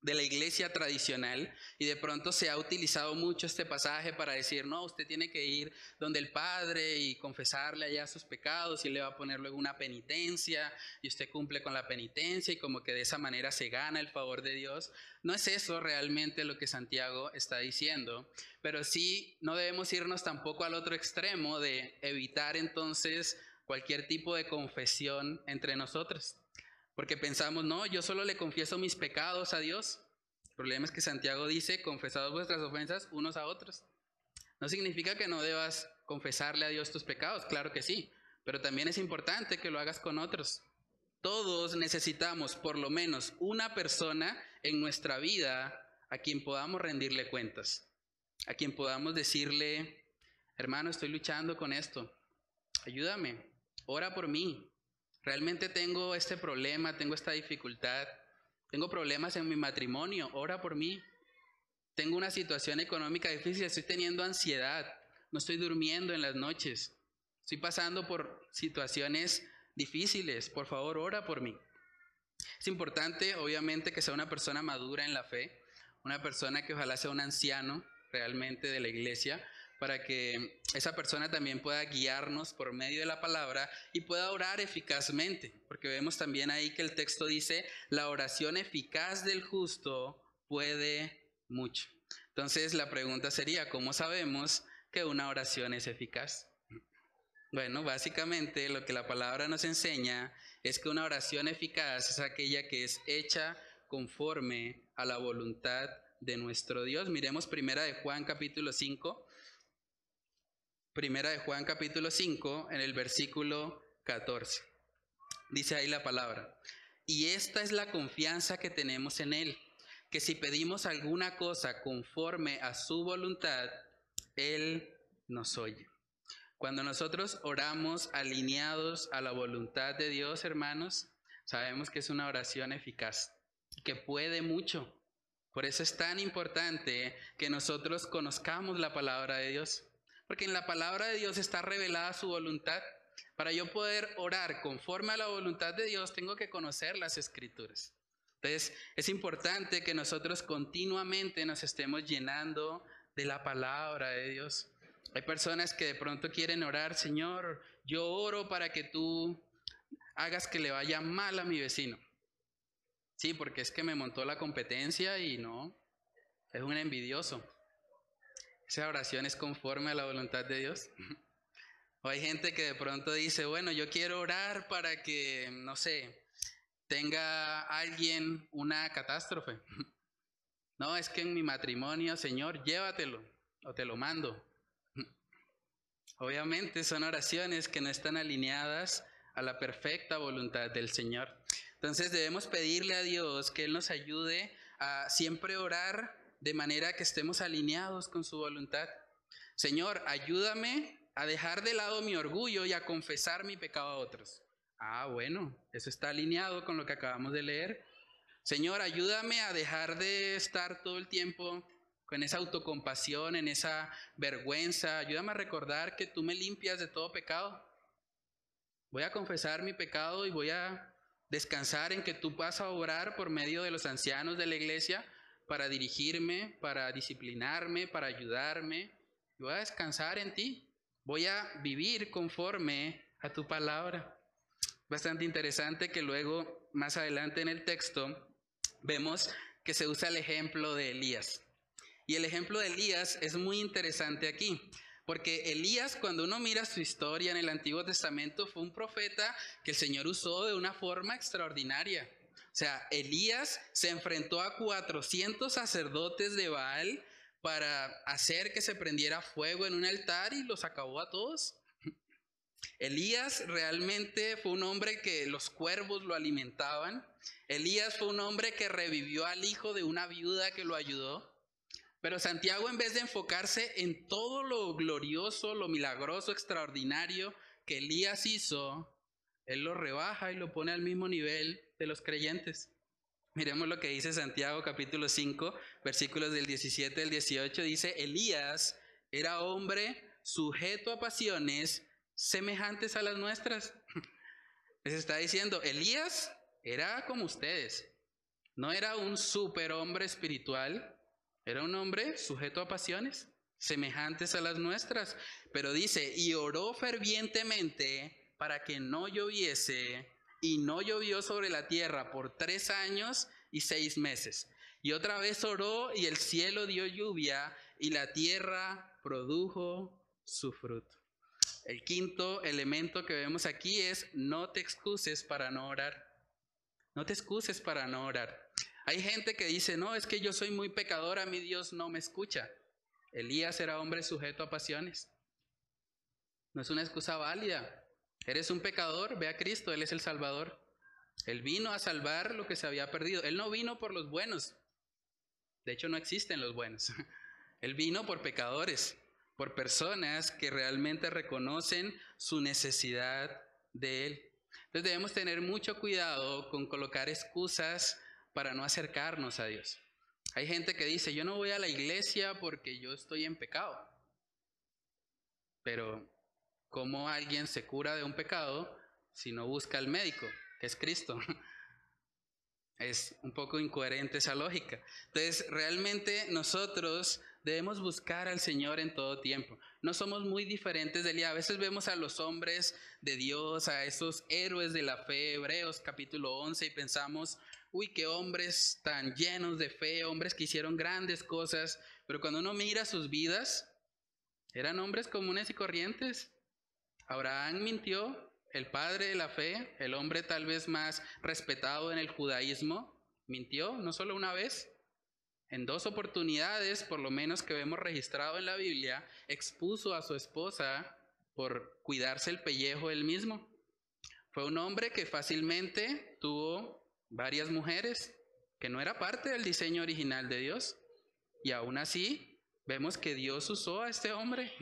de la iglesia tradicional y de pronto se ha utilizado mucho este pasaje para decir, no, usted tiene que ir donde el Padre y confesarle allá sus pecados y le va a poner luego una penitencia y usted cumple con la penitencia y como que de esa manera se gana el favor de Dios. No es eso realmente lo que Santiago está diciendo, pero sí no debemos irnos tampoco al otro extremo de evitar entonces cualquier tipo de confesión entre nosotros. Porque pensamos, no, yo solo le confieso mis pecados a Dios. El problema es que Santiago dice, confesados vuestras ofensas unos a otros. No significa que no debas confesarle a Dios tus pecados, claro que sí, pero también es importante que lo hagas con otros. Todos necesitamos por lo menos una persona en nuestra vida a quien podamos rendirle cuentas, a quien podamos decirle, hermano, estoy luchando con esto, ayúdame, ora por mí, Realmente tengo este problema, tengo esta dificultad, tengo problemas en mi matrimonio, ora por mí. Tengo una situación económica difícil, estoy teniendo ansiedad, no estoy durmiendo en las noches, estoy pasando por situaciones difíciles, por favor, ora por mí. Es importante, obviamente, que sea una persona madura en la fe, una persona que ojalá sea un anciano realmente de la iglesia, para que esa persona también pueda guiarnos por medio de la palabra y pueda orar eficazmente, porque vemos también ahí que el texto dice, la oración eficaz del justo puede mucho. Entonces la pregunta sería, ¿cómo sabemos que una oración es eficaz? Bueno, básicamente lo que la palabra nos enseña es que una oración eficaz es aquella que es hecha conforme a la voluntad de nuestro Dios. Miremos primera de Juan capítulo 5, Primera de Juan capítulo 5, en el versículo 14. Dice ahí la palabra. Y esta es la confianza que tenemos en Él, que si pedimos alguna cosa conforme a su voluntad, Él nos oye. Cuando nosotros oramos alineados a la voluntad de Dios, hermanos, sabemos que es una oración eficaz, que puede mucho. Por eso es tan importante que nosotros conozcamos la palabra de Dios. Porque en la palabra de Dios está revelada su voluntad. Para yo poder orar conforme a la voluntad de Dios, tengo que conocer las escrituras. Entonces, es importante que nosotros continuamente nos estemos llenando de la palabra de Dios. Hay personas que de pronto quieren orar, Señor, yo oro para que tú hagas que le vaya mal a mi vecino. Sí, porque es que me montó la competencia y no, es un envidioso. ¿Esa oración es conforme a la voluntad de Dios? O hay gente que de pronto dice, bueno, yo quiero orar para que, no sé, tenga alguien una catástrofe. No, es que en mi matrimonio, Señor, llévatelo o te lo mando. Obviamente son oraciones que no están alineadas a la perfecta voluntad del Señor. Entonces debemos pedirle a Dios que Él nos ayude a siempre orar de manera que estemos alineados con su voluntad. Señor, ayúdame a dejar de lado mi orgullo y a confesar mi pecado a otros. Ah, bueno, eso está alineado con lo que acabamos de leer. Señor, ayúdame a dejar de estar todo el tiempo con esa autocompasión, en esa vergüenza. Ayúdame a recordar que tú me limpias de todo pecado. Voy a confesar mi pecado y voy a descansar en que tú vas a obrar por medio de los ancianos de la iglesia para dirigirme, para disciplinarme, para ayudarme. voy a descansar en ti. Voy a vivir conforme a tu palabra. Bastante interesante que luego, más adelante en el texto, vemos que se usa el ejemplo de Elías. Y el ejemplo de Elías es muy interesante aquí, Porque Elías, cuando uno mira su historia en el Antiguo Testamento, fue un profeta que el Señor usó de una forma extraordinaria. O sea, Elías se enfrentó a 400 sacerdotes de Baal para hacer que se prendiera fuego en un altar y los acabó a todos. Elías realmente fue un hombre que los cuervos lo alimentaban. Elías fue un hombre que revivió al hijo de una viuda que lo ayudó. Pero Santiago en vez de enfocarse en todo lo glorioso, lo milagroso, extraordinario que Elías hizo, él lo rebaja y lo pone al mismo nivel de los creyentes. Miremos lo que dice Santiago capítulo 5, versículos del 17 al 18. Dice, Elías era hombre sujeto a pasiones semejantes a las nuestras. Les está diciendo, Elías era como ustedes. No era un superhombre espiritual, era un hombre sujeto a pasiones semejantes a las nuestras. Pero dice, y oró fervientemente para que no lloviese, y no llovió sobre la tierra por tres años y seis meses. Y otra vez oró y el cielo dio lluvia y la tierra produjo su fruto. El quinto elemento que vemos aquí es no te excuses para no orar. No te excuses para no orar. Hay gente que dice, no, es que yo soy muy pecadora, mi Dios no me escucha. Elías era hombre sujeto a pasiones. No es una excusa válida. Eres un pecador, ve a Cristo, Él es el Salvador. Él vino a salvar lo que se había perdido. Él no vino por los buenos. De hecho, no existen los buenos. Él vino por pecadores por personas que realmente reconocen su necesidad de Él. Entonces debemos tener mucho cuidado con colocar excusas para no acercarnos a Dios. Hay gente que dice, yo no voy a la iglesia porque yo estoy en pecado. Pero, ¿cómo alguien se cura de un pecado si no busca al médico, que es Cristo? Es un poco incoherente esa lógica. Entonces, realmente nosotros debemos buscar al Señor en todo tiempo. No somos muy diferentes de él. A veces vemos a los hombres de Dios, a esos héroes de la fe, Hebreos capítulo 11, y pensamos, uy, qué hombres tan llenos de fe, hombres que hicieron grandes cosas, pero cuando uno mira sus vidas, eran hombres comunes y corrientes. Abraham mintió, el padre de la fe, el hombre tal vez más respetado en el judaísmo, mintió no solo una vez, en dos oportunidades, por lo menos que vemos registrado en la Biblia, expuso a su esposa por cuidarse el pellejo él mismo. Fue un hombre que fácilmente tuvo varias mujeres, que no era parte del diseño original de Dios. Y aún así, vemos que Dios usó a este hombre.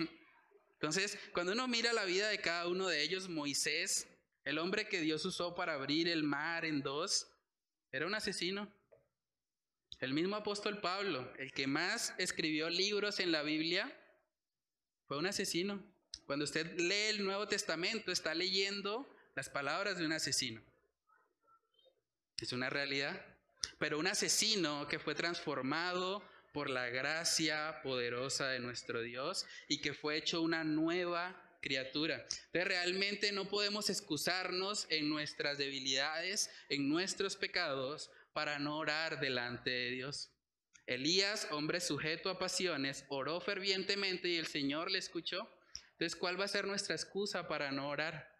Entonces, cuando uno mira la vida de cada uno de ellos, Moisés, el hombre que Dios usó para abrir el mar en dos, era un asesino. El mismo apóstol Pablo, el que más escribió libros en la Biblia, fue un asesino. Cuando usted lee el Nuevo Testamento, está leyendo las palabras de un asesino. Es una realidad. Pero un asesino que fue transformado por la gracia poderosa de nuestro Dios y que fue hecho una nueva criatura. Entonces realmente no podemos excusarnos en nuestras debilidades, en nuestros pecados, para no orar delante de Dios. Elías, hombre sujeto a pasiones, oró fervientemente y el Señor le escuchó. Entonces, ¿cuál va a ser nuestra excusa para no orar?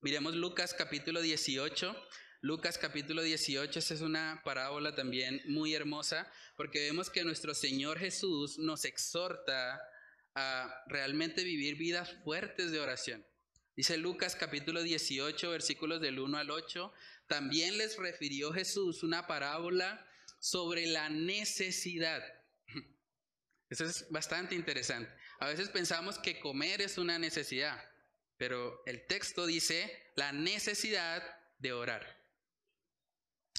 Miremos Lucas capítulo 18. Lucas capítulo 18, esa es una parábola también muy hermosa, porque vemos que nuestro Señor Jesús nos exhorta a realmente vivir vidas fuertes de oración. Dice Lucas capítulo 18, versículos del 1 al 8, también les refirió Jesús una parábola sobre la necesidad. Eso es bastante interesante. A veces pensamos que comer es una necesidad, pero el texto dice la necesidad de orar.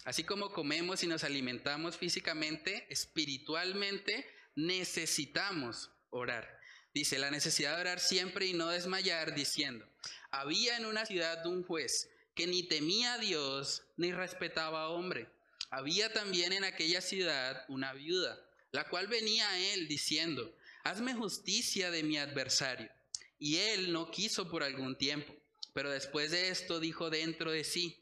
Así como comemos y nos alimentamos físicamente, espiritualmente necesitamos orar. Dice la necesidad de orar siempre y no desmayar, diciendo, había en una ciudad un juez que ni temía a Dios ni respetaba a hombre. Había también en aquella ciudad una viuda, la cual venía a él diciendo, hazme justicia de mi adversario. Y él no quiso por algún tiempo, pero después de esto dijo dentro de sí,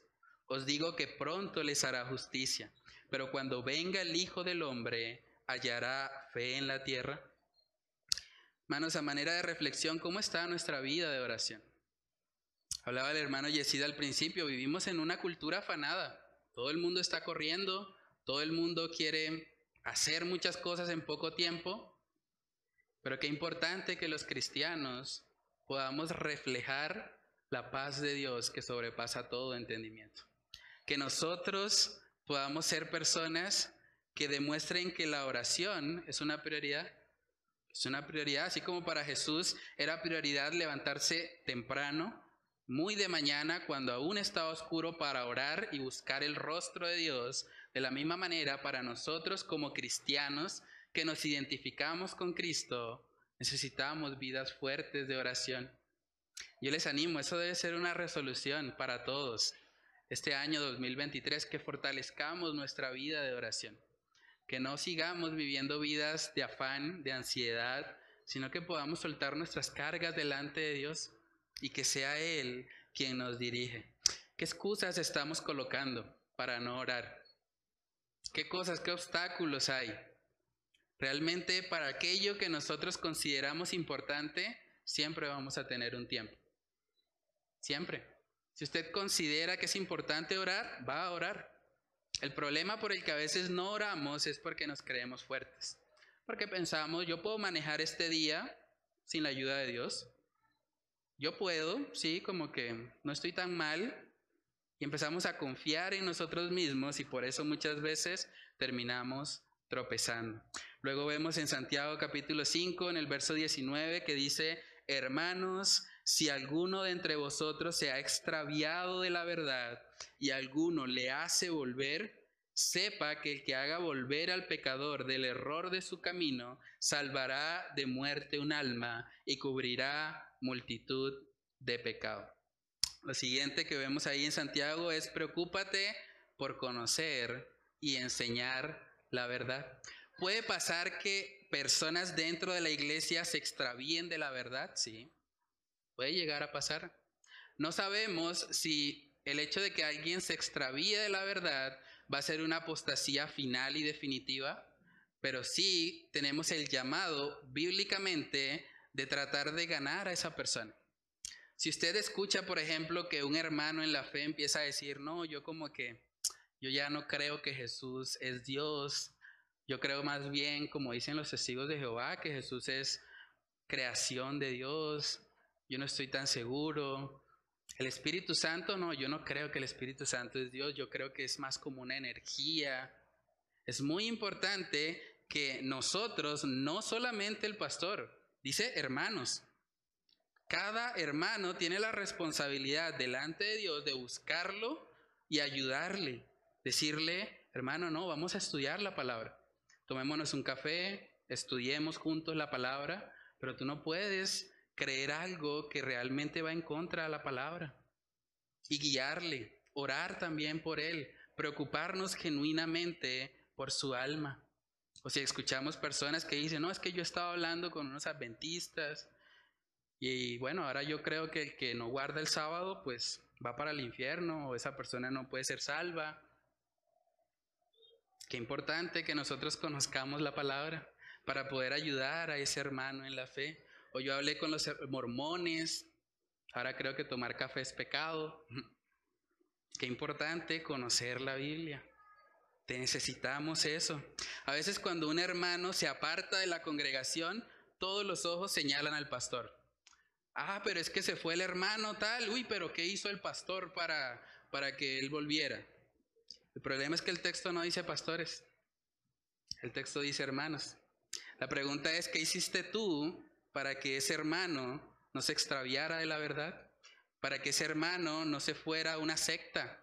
Os digo que pronto les hará justicia, pero cuando venga el Hijo del Hombre, hallará fe en la tierra. Manos, a manera de reflexión, ¿cómo está nuestra vida de oración? Hablaba el hermano Yesida al principio, vivimos en una cultura afanada. Todo el mundo está corriendo, todo el mundo quiere hacer muchas cosas en poco tiempo, pero qué importante que los cristianos podamos reflejar la paz de Dios que sobrepasa todo entendimiento que nosotros podamos ser personas que demuestren que la oración es una prioridad. Es una prioridad, así como para Jesús era prioridad levantarse temprano, muy de mañana, cuando aún estaba oscuro, para orar y buscar el rostro de Dios. De la misma manera, para nosotros como cristianos que nos identificamos con Cristo, necesitamos vidas fuertes de oración. Yo les animo, eso debe ser una resolución para todos este año 2023 que fortalezcamos nuestra vida de oración, que no sigamos viviendo vidas de afán, de ansiedad, sino que podamos soltar nuestras cargas delante de Dios y que sea Él quien nos dirige. ¿Qué excusas estamos colocando para no orar? ¿Qué cosas, qué obstáculos hay? Realmente para aquello que nosotros consideramos importante, siempre vamos a tener un tiempo. Siempre. Si usted considera que es importante orar, va a orar. El problema por el que a veces no oramos es porque nos creemos fuertes. Porque pensamos, yo puedo manejar este día sin la ayuda de Dios. Yo puedo, sí, como que no estoy tan mal. Y empezamos a confiar en nosotros mismos y por eso muchas veces terminamos tropezando. Luego vemos en Santiago capítulo 5, en el verso 19, que dice, hermanos, si alguno de entre vosotros se ha extraviado de la verdad y alguno le hace volver, sepa que el que haga volver al pecador del error de su camino, salvará de muerte un alma y cubrirá multitud de pecado. Lo siguiente que vemos ahí en Santiago es preocúpate por conocer y enseñar la verdad. Puede pasar que personas dentro de la iglesia se extravíen de la verdad, sí. Puede llegar a pasar. No sabemos si el hecho de que alguien se extravíe de la verdad va a ser una apostasía final y definitiva, pero sí tenemos el llamado bíblicamente de tratar de ganar a esa persona. Si usted escucha, por ejemplo, que un hermano en la fe empieza a decir, no, yo como que, yo ya no creo que Jesús es Dios, yo creo más bien, como dicen los testigos de Jehová, que Jesús es creación de Dios, yo no estoy tan seguro. El Espíritu Santo, no, yo no creo que el Espíritu Santo es Dios, yo creo que es más como una energía. Es muy importante que nosotros, no solamente el pastor, dice hermanos, cada hermano tiene la responsabilidad delante de Dios de buscarlo y ayudarle, decirle, hermano, no, vamos a estudiar la palabra. Tomémonos un café, estudiemos juntos la palabra, pero tú no puedes creer algo que realmente va en contra de la palabra y guiarle, orar también por él, preocuparnos genuinamente por su alma. O si escuchamos personas que dicen, no, es que yo estaba hablando con unos adventistas y bueno, ahora yo creo que el que no guarda el sábado, pues va para el infierno o esa persona no puede ser salva. Qué importante que nosotros conozcamos la palabra para poder ayudar a ese hermano en la fe. O yo hablé con los mormones, ahora creo que tomar café es pecado. Qué importante conocer la Biblia. Te necesitamos eso. A veces cuando un hermano se aparta de la congregación, todos los ojos señalan al pastor. Ah, pero es que se fue el hermano tal. Uy, pero ¿qué hizo el pastor para, para que él volviera? El problema es que el texto no dice pastores. El texto dice hermanos. La pregunta es, ¿qué hiciste tú para que ese hermano no se extraviara de la verdad, para que ese hermano no se fuera a una secta,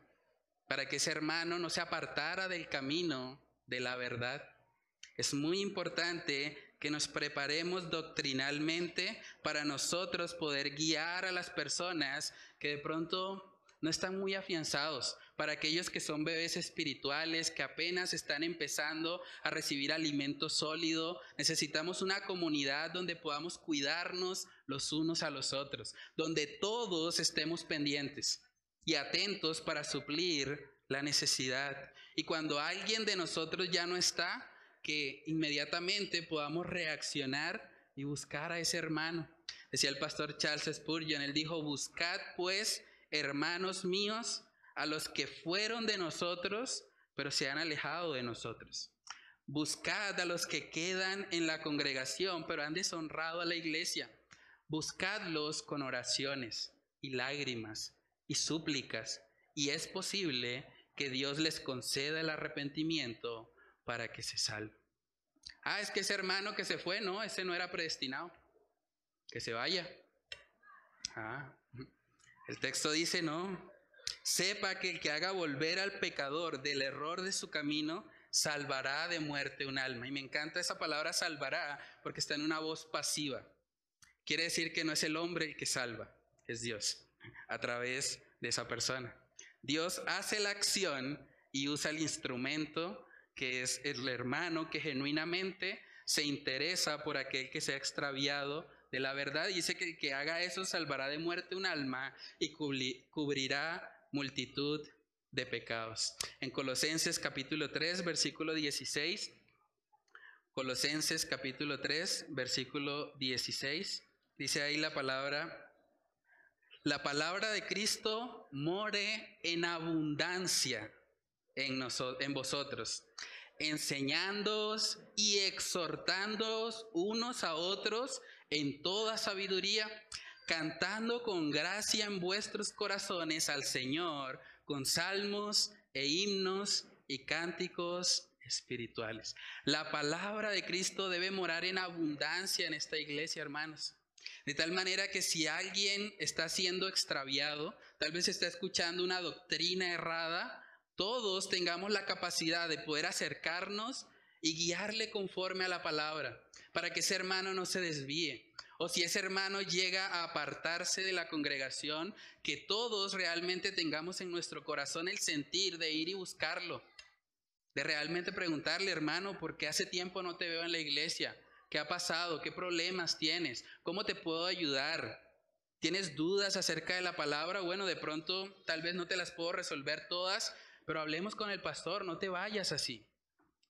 para que ese hermano no se apartara del camino de la verdad. Es muy importante que nos preparemos doctrinalmente para nosotros poder guiar a las personas que de pronto no están muy afianzados, para aquellos que son bebés espirituales, que apenas están empezando a recibir alimento sólido. Necesitamos una comunidad donde podamos cuidarnos los unos a los otros, donde todos estemos pendientes y atentos para suplir la necesidad. Y cuando alguien de nosotros ya no está, que inmediatamente podamos reaccionar y buscar a ese hermano. Decía el pastor Charles Spurgeon, él dijo, buscad pues, hermanos míos, a los que fueron de nosotros, pero se han alejado de nosotros. Buscad a los que quedan en la congregación, pero han deshonrado a la iglesia. Buscadlos con oraciones y lágrimas y súplicas, y es posible que Dios les conceda el arrepentimiento para que se salve. Ah, es que ese hermano que se fue, no, ese no era predestinado. Que se vaya. Ah, el texto dice, no, Sepa que el que haga volver al pecador del error de su camino, salvará de muerte un alma. Y me encanta esa palabra salvará porque está en una voz pasiva. Quiere decir que no es el hombre el que salva, es Dios, a través de esa persona. Dios hace la acción y usa el instrumento que es el hermano que genuinamente se interesa por aquel que se ha extraviado de la verdad. Y dice que el que haga eso salvará de muerte un alma y cubrirá multitud de pecados. En Colosenses capítulo 3, versículo 16, Colosenses capítulo 3, versículo 16, dice ahí la palabra, la palabra de Cristo more en abundancia en, en vosotros, enseñándoos y exhortándoos unos a otros en toda sabiduría cantando con gracia en vuestros corazones al Señor con salmos e himnos y cánticos espirituales. La palabra de Cristo debe morar en abundancia en esta iglesia, hermanos. De tal manera que si alguien está siendo extraviado, tal vez está escuchando una doctrina errada, todos tengamos la capacidad de poder acercarnos y guiarle conforme a la palabra, para que ese hermano no se desvíe, o si ese hermano llega a apartarse de la congregación, que todos realmente tengamos en nuestro corazón el sentir de ir y buscarlo, de realmente preguntarle, hermano, ¿por qué hace tiempo no te veo en la iglesia? ¿Qué ha pasado? ¿Qué problemas tienes? ¿Cómo te puedo ayudar? ¿Tienes dudas acerca de la palabra? Bueno, de pronto tal vez no te las puedo resolver todas, pero hablemos con el pastor, no te vayas así.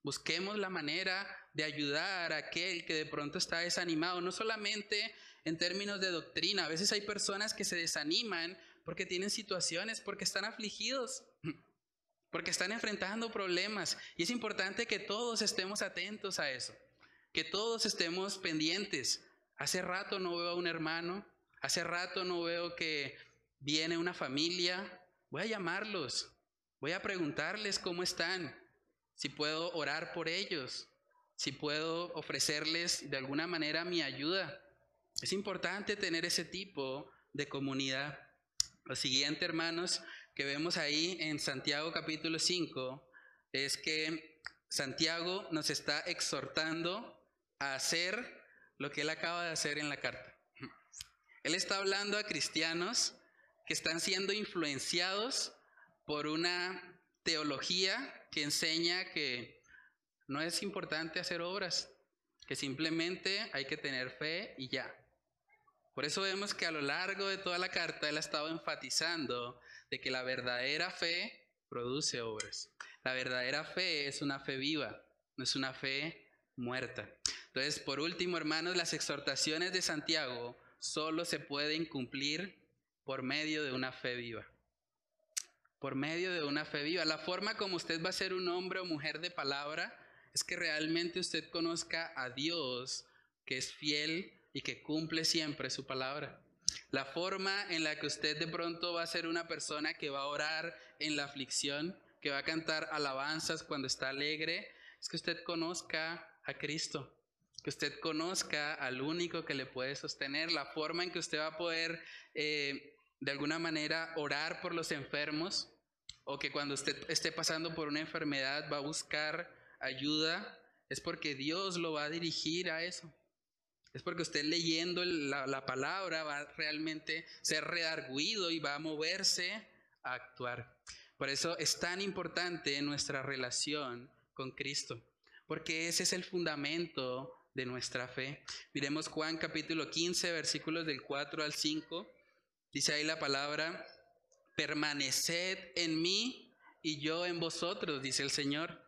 Busquemos la manera de ayudar a aquel que de pronto está desanimado, no solamente en términos de doctrina. A veces hay personas que se desaniman porque tienen situaciones, porque están afligidos, porque están enfrentando problemas. Y es importante que todos estemos atentos a eso, que todos estemos pendientes. Hace rato no veo a un hermano, hace rato no veo que viene una familia. Voy a llamarlos, voy a preguntarles cómo están si puedo orar por ellos, si puedo ofrecerles de alguna manera mi ayuda. Es importante tener ese tipo de comunidad. Lo siguiente, hermanos, que vemos ahí en Santiago capítulo 5 es que Santiago nos está exhortando a hacer lo que él acaba de hacer en la carta. Él está hablando a cristianos que están siendo influenciados por una teología que enseña que no es importante hacer obras, que simplemente hay que tener fe y ya. Por eso vemos que a lo largo de toda la carta él ha estado enfatizando de que la verdadera fe produce obras. La verdadera fe es una fe viva, no es una fe muerta. Entonces, por último, hermanos, las exhortaciones de Santiago solo se pueden cumplir por medio de una fe viva por medio de una fe viva. La forma como usted va a ser un hombre o mujer de palabra es que realmente usted conozca a Dios, que es fiel y que cumple siempre su palabra. La forma en la que usted de pronto va a ser una persona que va a orar en la aflicción, que va a cantar alabanzas cuando está alegre, es que usted conozca a Cristo, que usted conozca al único que le puede sostener, la forma en que usted va a poder eh, de alguna manera orar por los enfermos o que cuando usted esté pasando por una enfermedad va a buscar ayuda, es porque Dios lo va a dirigir a eso. Es porque usted leyendo la, palabra va a realmente ser redarguido y va a moverse a actuar. Por eso es tan importante nuestra relación con Cristo, porque ese es el fundamento de nuestra fe. Miremos Juan capítulo 15, versículos del 4 al 5. Dice ahí la palabra, permaneced en mí y yo en vosotros, dice el Señor.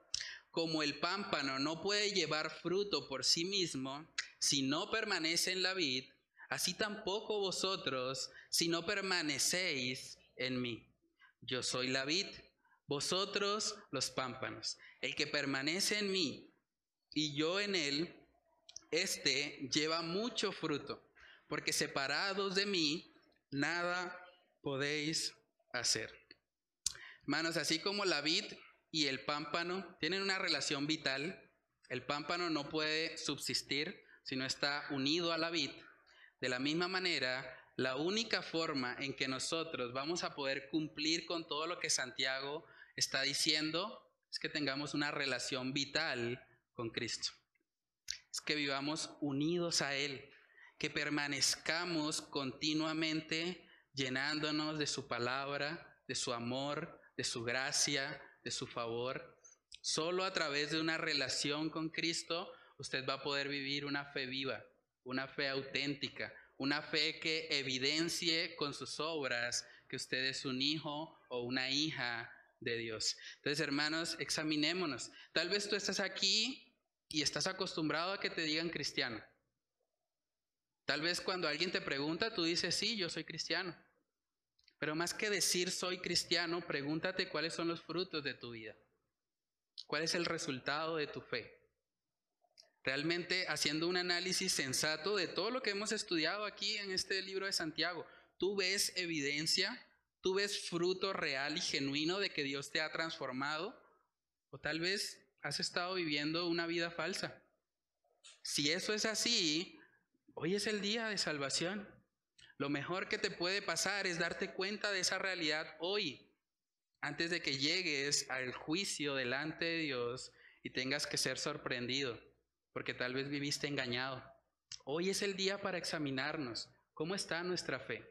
Como el pámpano no puede llevar fruto por sí mismo si no permanece en la vid, así tampoco vosotros si no permanecéis en mí. Yo soy la vid, vosotros los pámpanos. El que permanece en mí y yo en él, este lleva mucho fruto, porque separados de mí, nada podéis hacer. Hermanos, así como la vid y el pámpano tienen una relación vital, el pámpano no puede subsistir si no está unido a la vid. De la misma manera, la única forma en que nosotros vamos a poder cumplir con todo lo que Santiago está diciendo es que tengamos una relación vital con Cristo. Es que vivamos unidos a Él, que permanezcamos continuamente llenándonos de su palabra, de su amor, de su gracia, de su favor. Solo a través de una relación con Cristo usted va a poder vivir una fe viva, una fe auténtica, una fe que evidencie con sus obras que usted es un hijo o una hija de Dios. Entonces, hermanos, examinémonos. Tal vez tú estás aquí y estás acostumbrado a que te digan cristiano. Tal vez cuando alguien te pregunta, tú dices, sí, yo soy cristiano. Pero más que decir soy cristiano, pregúntate cuáles son los frutos de tu vida. ¿Cuál es el resultado de tu fe? Realmente haciendo un análisis sensato de todo lo que hemos estudiado aquí en este libro de Santiago, ¿tú ves evidencia? ¿Tú ves fruto real y genuino de que Dios te ha transformado? ¿O tal vez has estado viviendo una vida falsa? Si eso es así, hoy es el día de salvación. Lo mejor que te puede pasar es darte cuenta de esa realidad hoy, antes de que llegues al juicio delante de Dios y tengas que ser sorprendido porque tal vez viviste engañado. Hoy es el día para examinarnos. ¿Cómo está nuestra fe?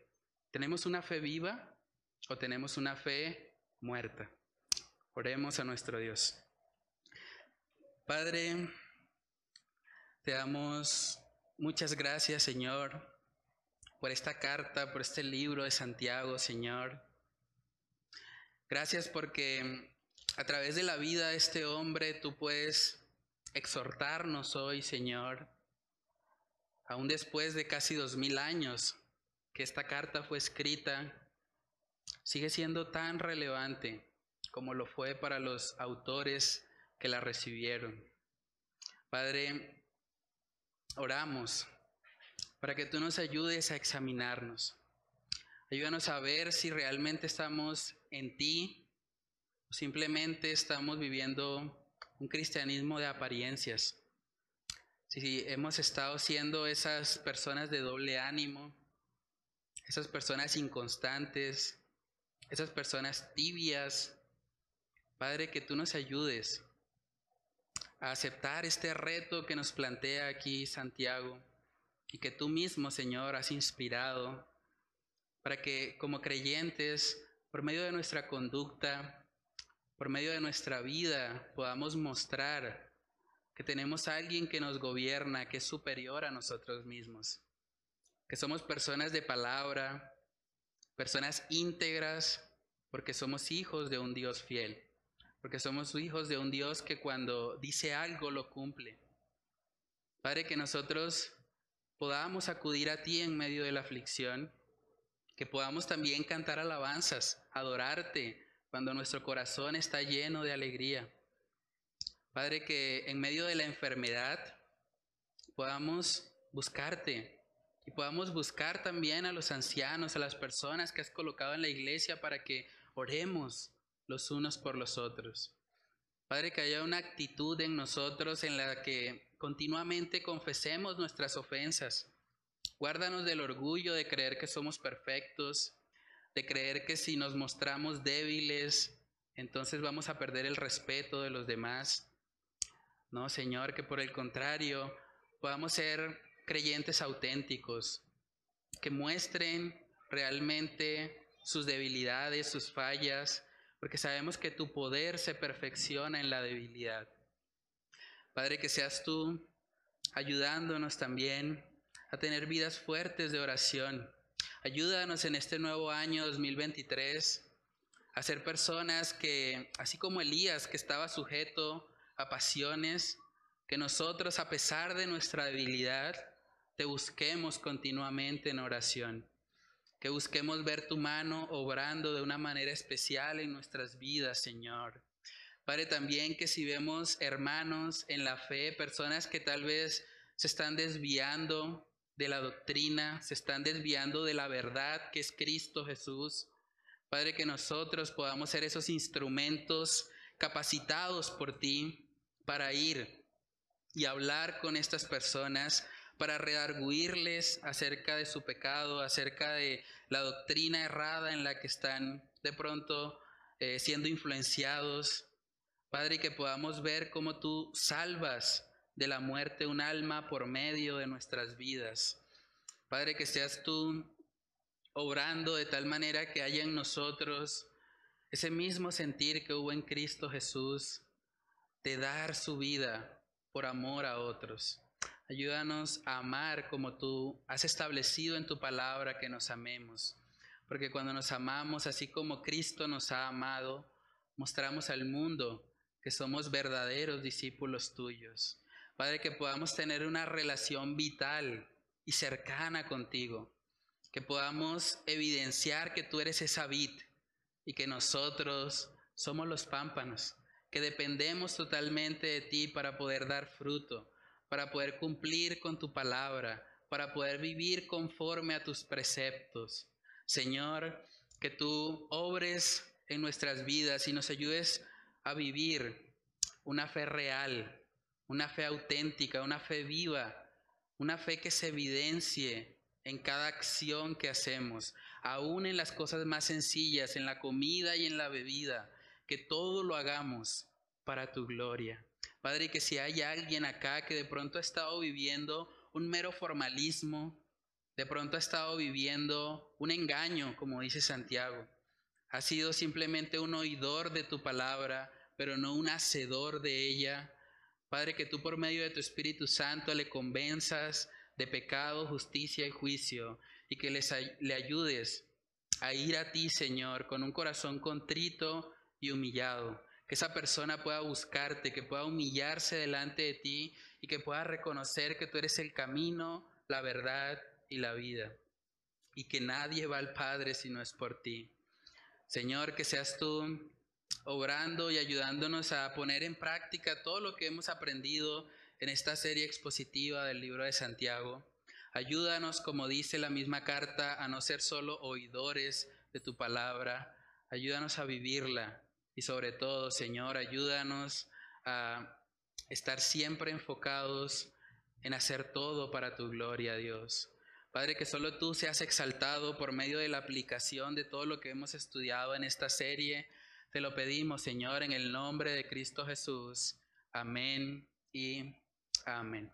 ¿Tenemos una fe viva o tenemos una fe muerta? Oremos a nuestro Dios. Padre, te damos muchas gracias, Señor, por esta carta, por este libro de Santiago, Señor. Gracias porque a través de la vida de este hombre tú puedes exhortarnos hoy, Señor, aún después de casi dos mil años que esta carta fue escrita, sigue siendo tan relevante como lo fue para los autores que la recibieron. Padre, oramos para que tú nos ayudes a examinarnos. Ayúdanos a ver si realmente estamos en ti o simplemente estamos viviendo un cristianismo de apariencias. Si hemos estado siendo esas personas de doble ánimo, esas personas inconstantes, esas personas tibias, Padre, que tú nos ayudes a aceptar este reto que nos plantea aquí Santiago y que tú mismo, Señor, has inspirado para que como creyentes, por medio de nuestra conducta, por medio de nuestra vida podamos mostrar que tenemos a alguien que nos gobierna, que es superior a nosotros mismos, que somos personas de palabra, personas íntegras, porque somos hijos de un Dios fiel, porque somos hijos de un Dios que cuando dice algo lo cumple. Padre, que nosotros podamos acudir a ti en medio de la aflicción, que podamos también cantar alabanzas, adorarte, cuando nuestro corazón está lleno de alegría. Padre, que en medio de la enfermedad podamos buscarte y podamos buscar también a los ancianos, a las personas que has colocado en la iglesia para que oremos los unos por los otros. Padre, que haya una actitud en nosotros en la que continuamente confesemos nuestras ofensas. Guárdanos del orgullo de creer que somos perfectos, de creer que si nos mostramos débiles, entonces vamos a perder el respeto de los demás. No, Señor, que por el contrario podamos ser creyentes auténticos, que muestren realmente sus debilidades, sus fallas, porque sabemos que tu poder se perfecciona en la debilidad. Padre, que seas tú ayudándonos también a tener vidas fuertes de oración. Ayúdanos en este nuevo año 2023 a ser personas que, así como Elías, que estaba sujeto a pasiones, que nosotros, a pesar de nuestra debilidad, te busquemos continuamente en oración. Que busquemos ver tu mano obrando de una manera especial en nuestras vidas, Señor. Padre, también que si vemos hermanos en la fe, personas que tal vez se están desviando de la doctrina, se están desviando de la verdad que es Cristo Jesús, Padre, que nosotros podamos ser esos instrumentos capacitados por ti para ir y hablar con estas personas, para redarguirles acerca de su pecado, acerca de la doctrina errada en la que están de pronto eh, siendo influenciados. Padre, que podamos ver cómo tú salvas de la muerte un alma por medio de nuestras vidas. Padre, que seas tú obrando de tal manera que haya en nosotros ese mismo sentir que hubo en Cristo Jesús de dar su vida por amor a otros. Ayúdanos a amar como tú has establecido en tu palabra que nos amemos. Porque cuando nos amamos así como Cristo nos ha amado, mostramos al mundo que somos verdaderos discípulos tuyos. Padre, que podamos tener una relación vital y cercana contigo que podamos evidenciar que tú eres esa vid y que nosotros somos los pámpanos, que dependemos totalmente de ti para poder dar fruto, para poder cumplir con tu palabra, para poder vivir conforme a tus preceptos. Señor, que tú obres en nuestras vidas y nos ayudes a vivir una fe real, una fe auténtica, una fe viva, una fe que se evidencie en cada acción que hacemos, aún en las cosas más sencillas, en la comida y en la bebida, que todo lo hagamos para tu gloria. Padre, que si hay alguien acá que de pronto ha estado viviendo un mero formalismo, de pronto ha estado viviendo un engaño, como dice Santiago, ha sido simplemente un oidor de tu palabra, pero no un hacedor de ella. Padre, que tú por medio de tu Espíritu Santo le convenzas de pecado, justicia y juicio, y que les, le ayudes a ir a ti, Señor, con un corazón contrito y humillado. Que esa persona pueda buscarte, que pueda humillarse delante de ti y que pueda reconocer que tú eres el camino, la verdad y la vida. Y que nadie va al Padre si no es por ti. Señor, que seas tú obrando y ayudándonos a poner en práctica todo lo que hemos aprendido en esta serie expositiva del libro de Santiago. Ayúdanos, como dice la misma carta, a no ser solo oidores de tu palabra, ayúdanos a vivirla y sobre todo, Señor, ayúdanos a estar siempre enfocados en hacer todo para tu gloria, Dios. Padre, que solo tú seas exaltado por medio de la aplicación de todo lo que hemos estudiado en esta serie. Te lo pedimos, Señor, en el nombre de Cristo Jesús. Amén y amén.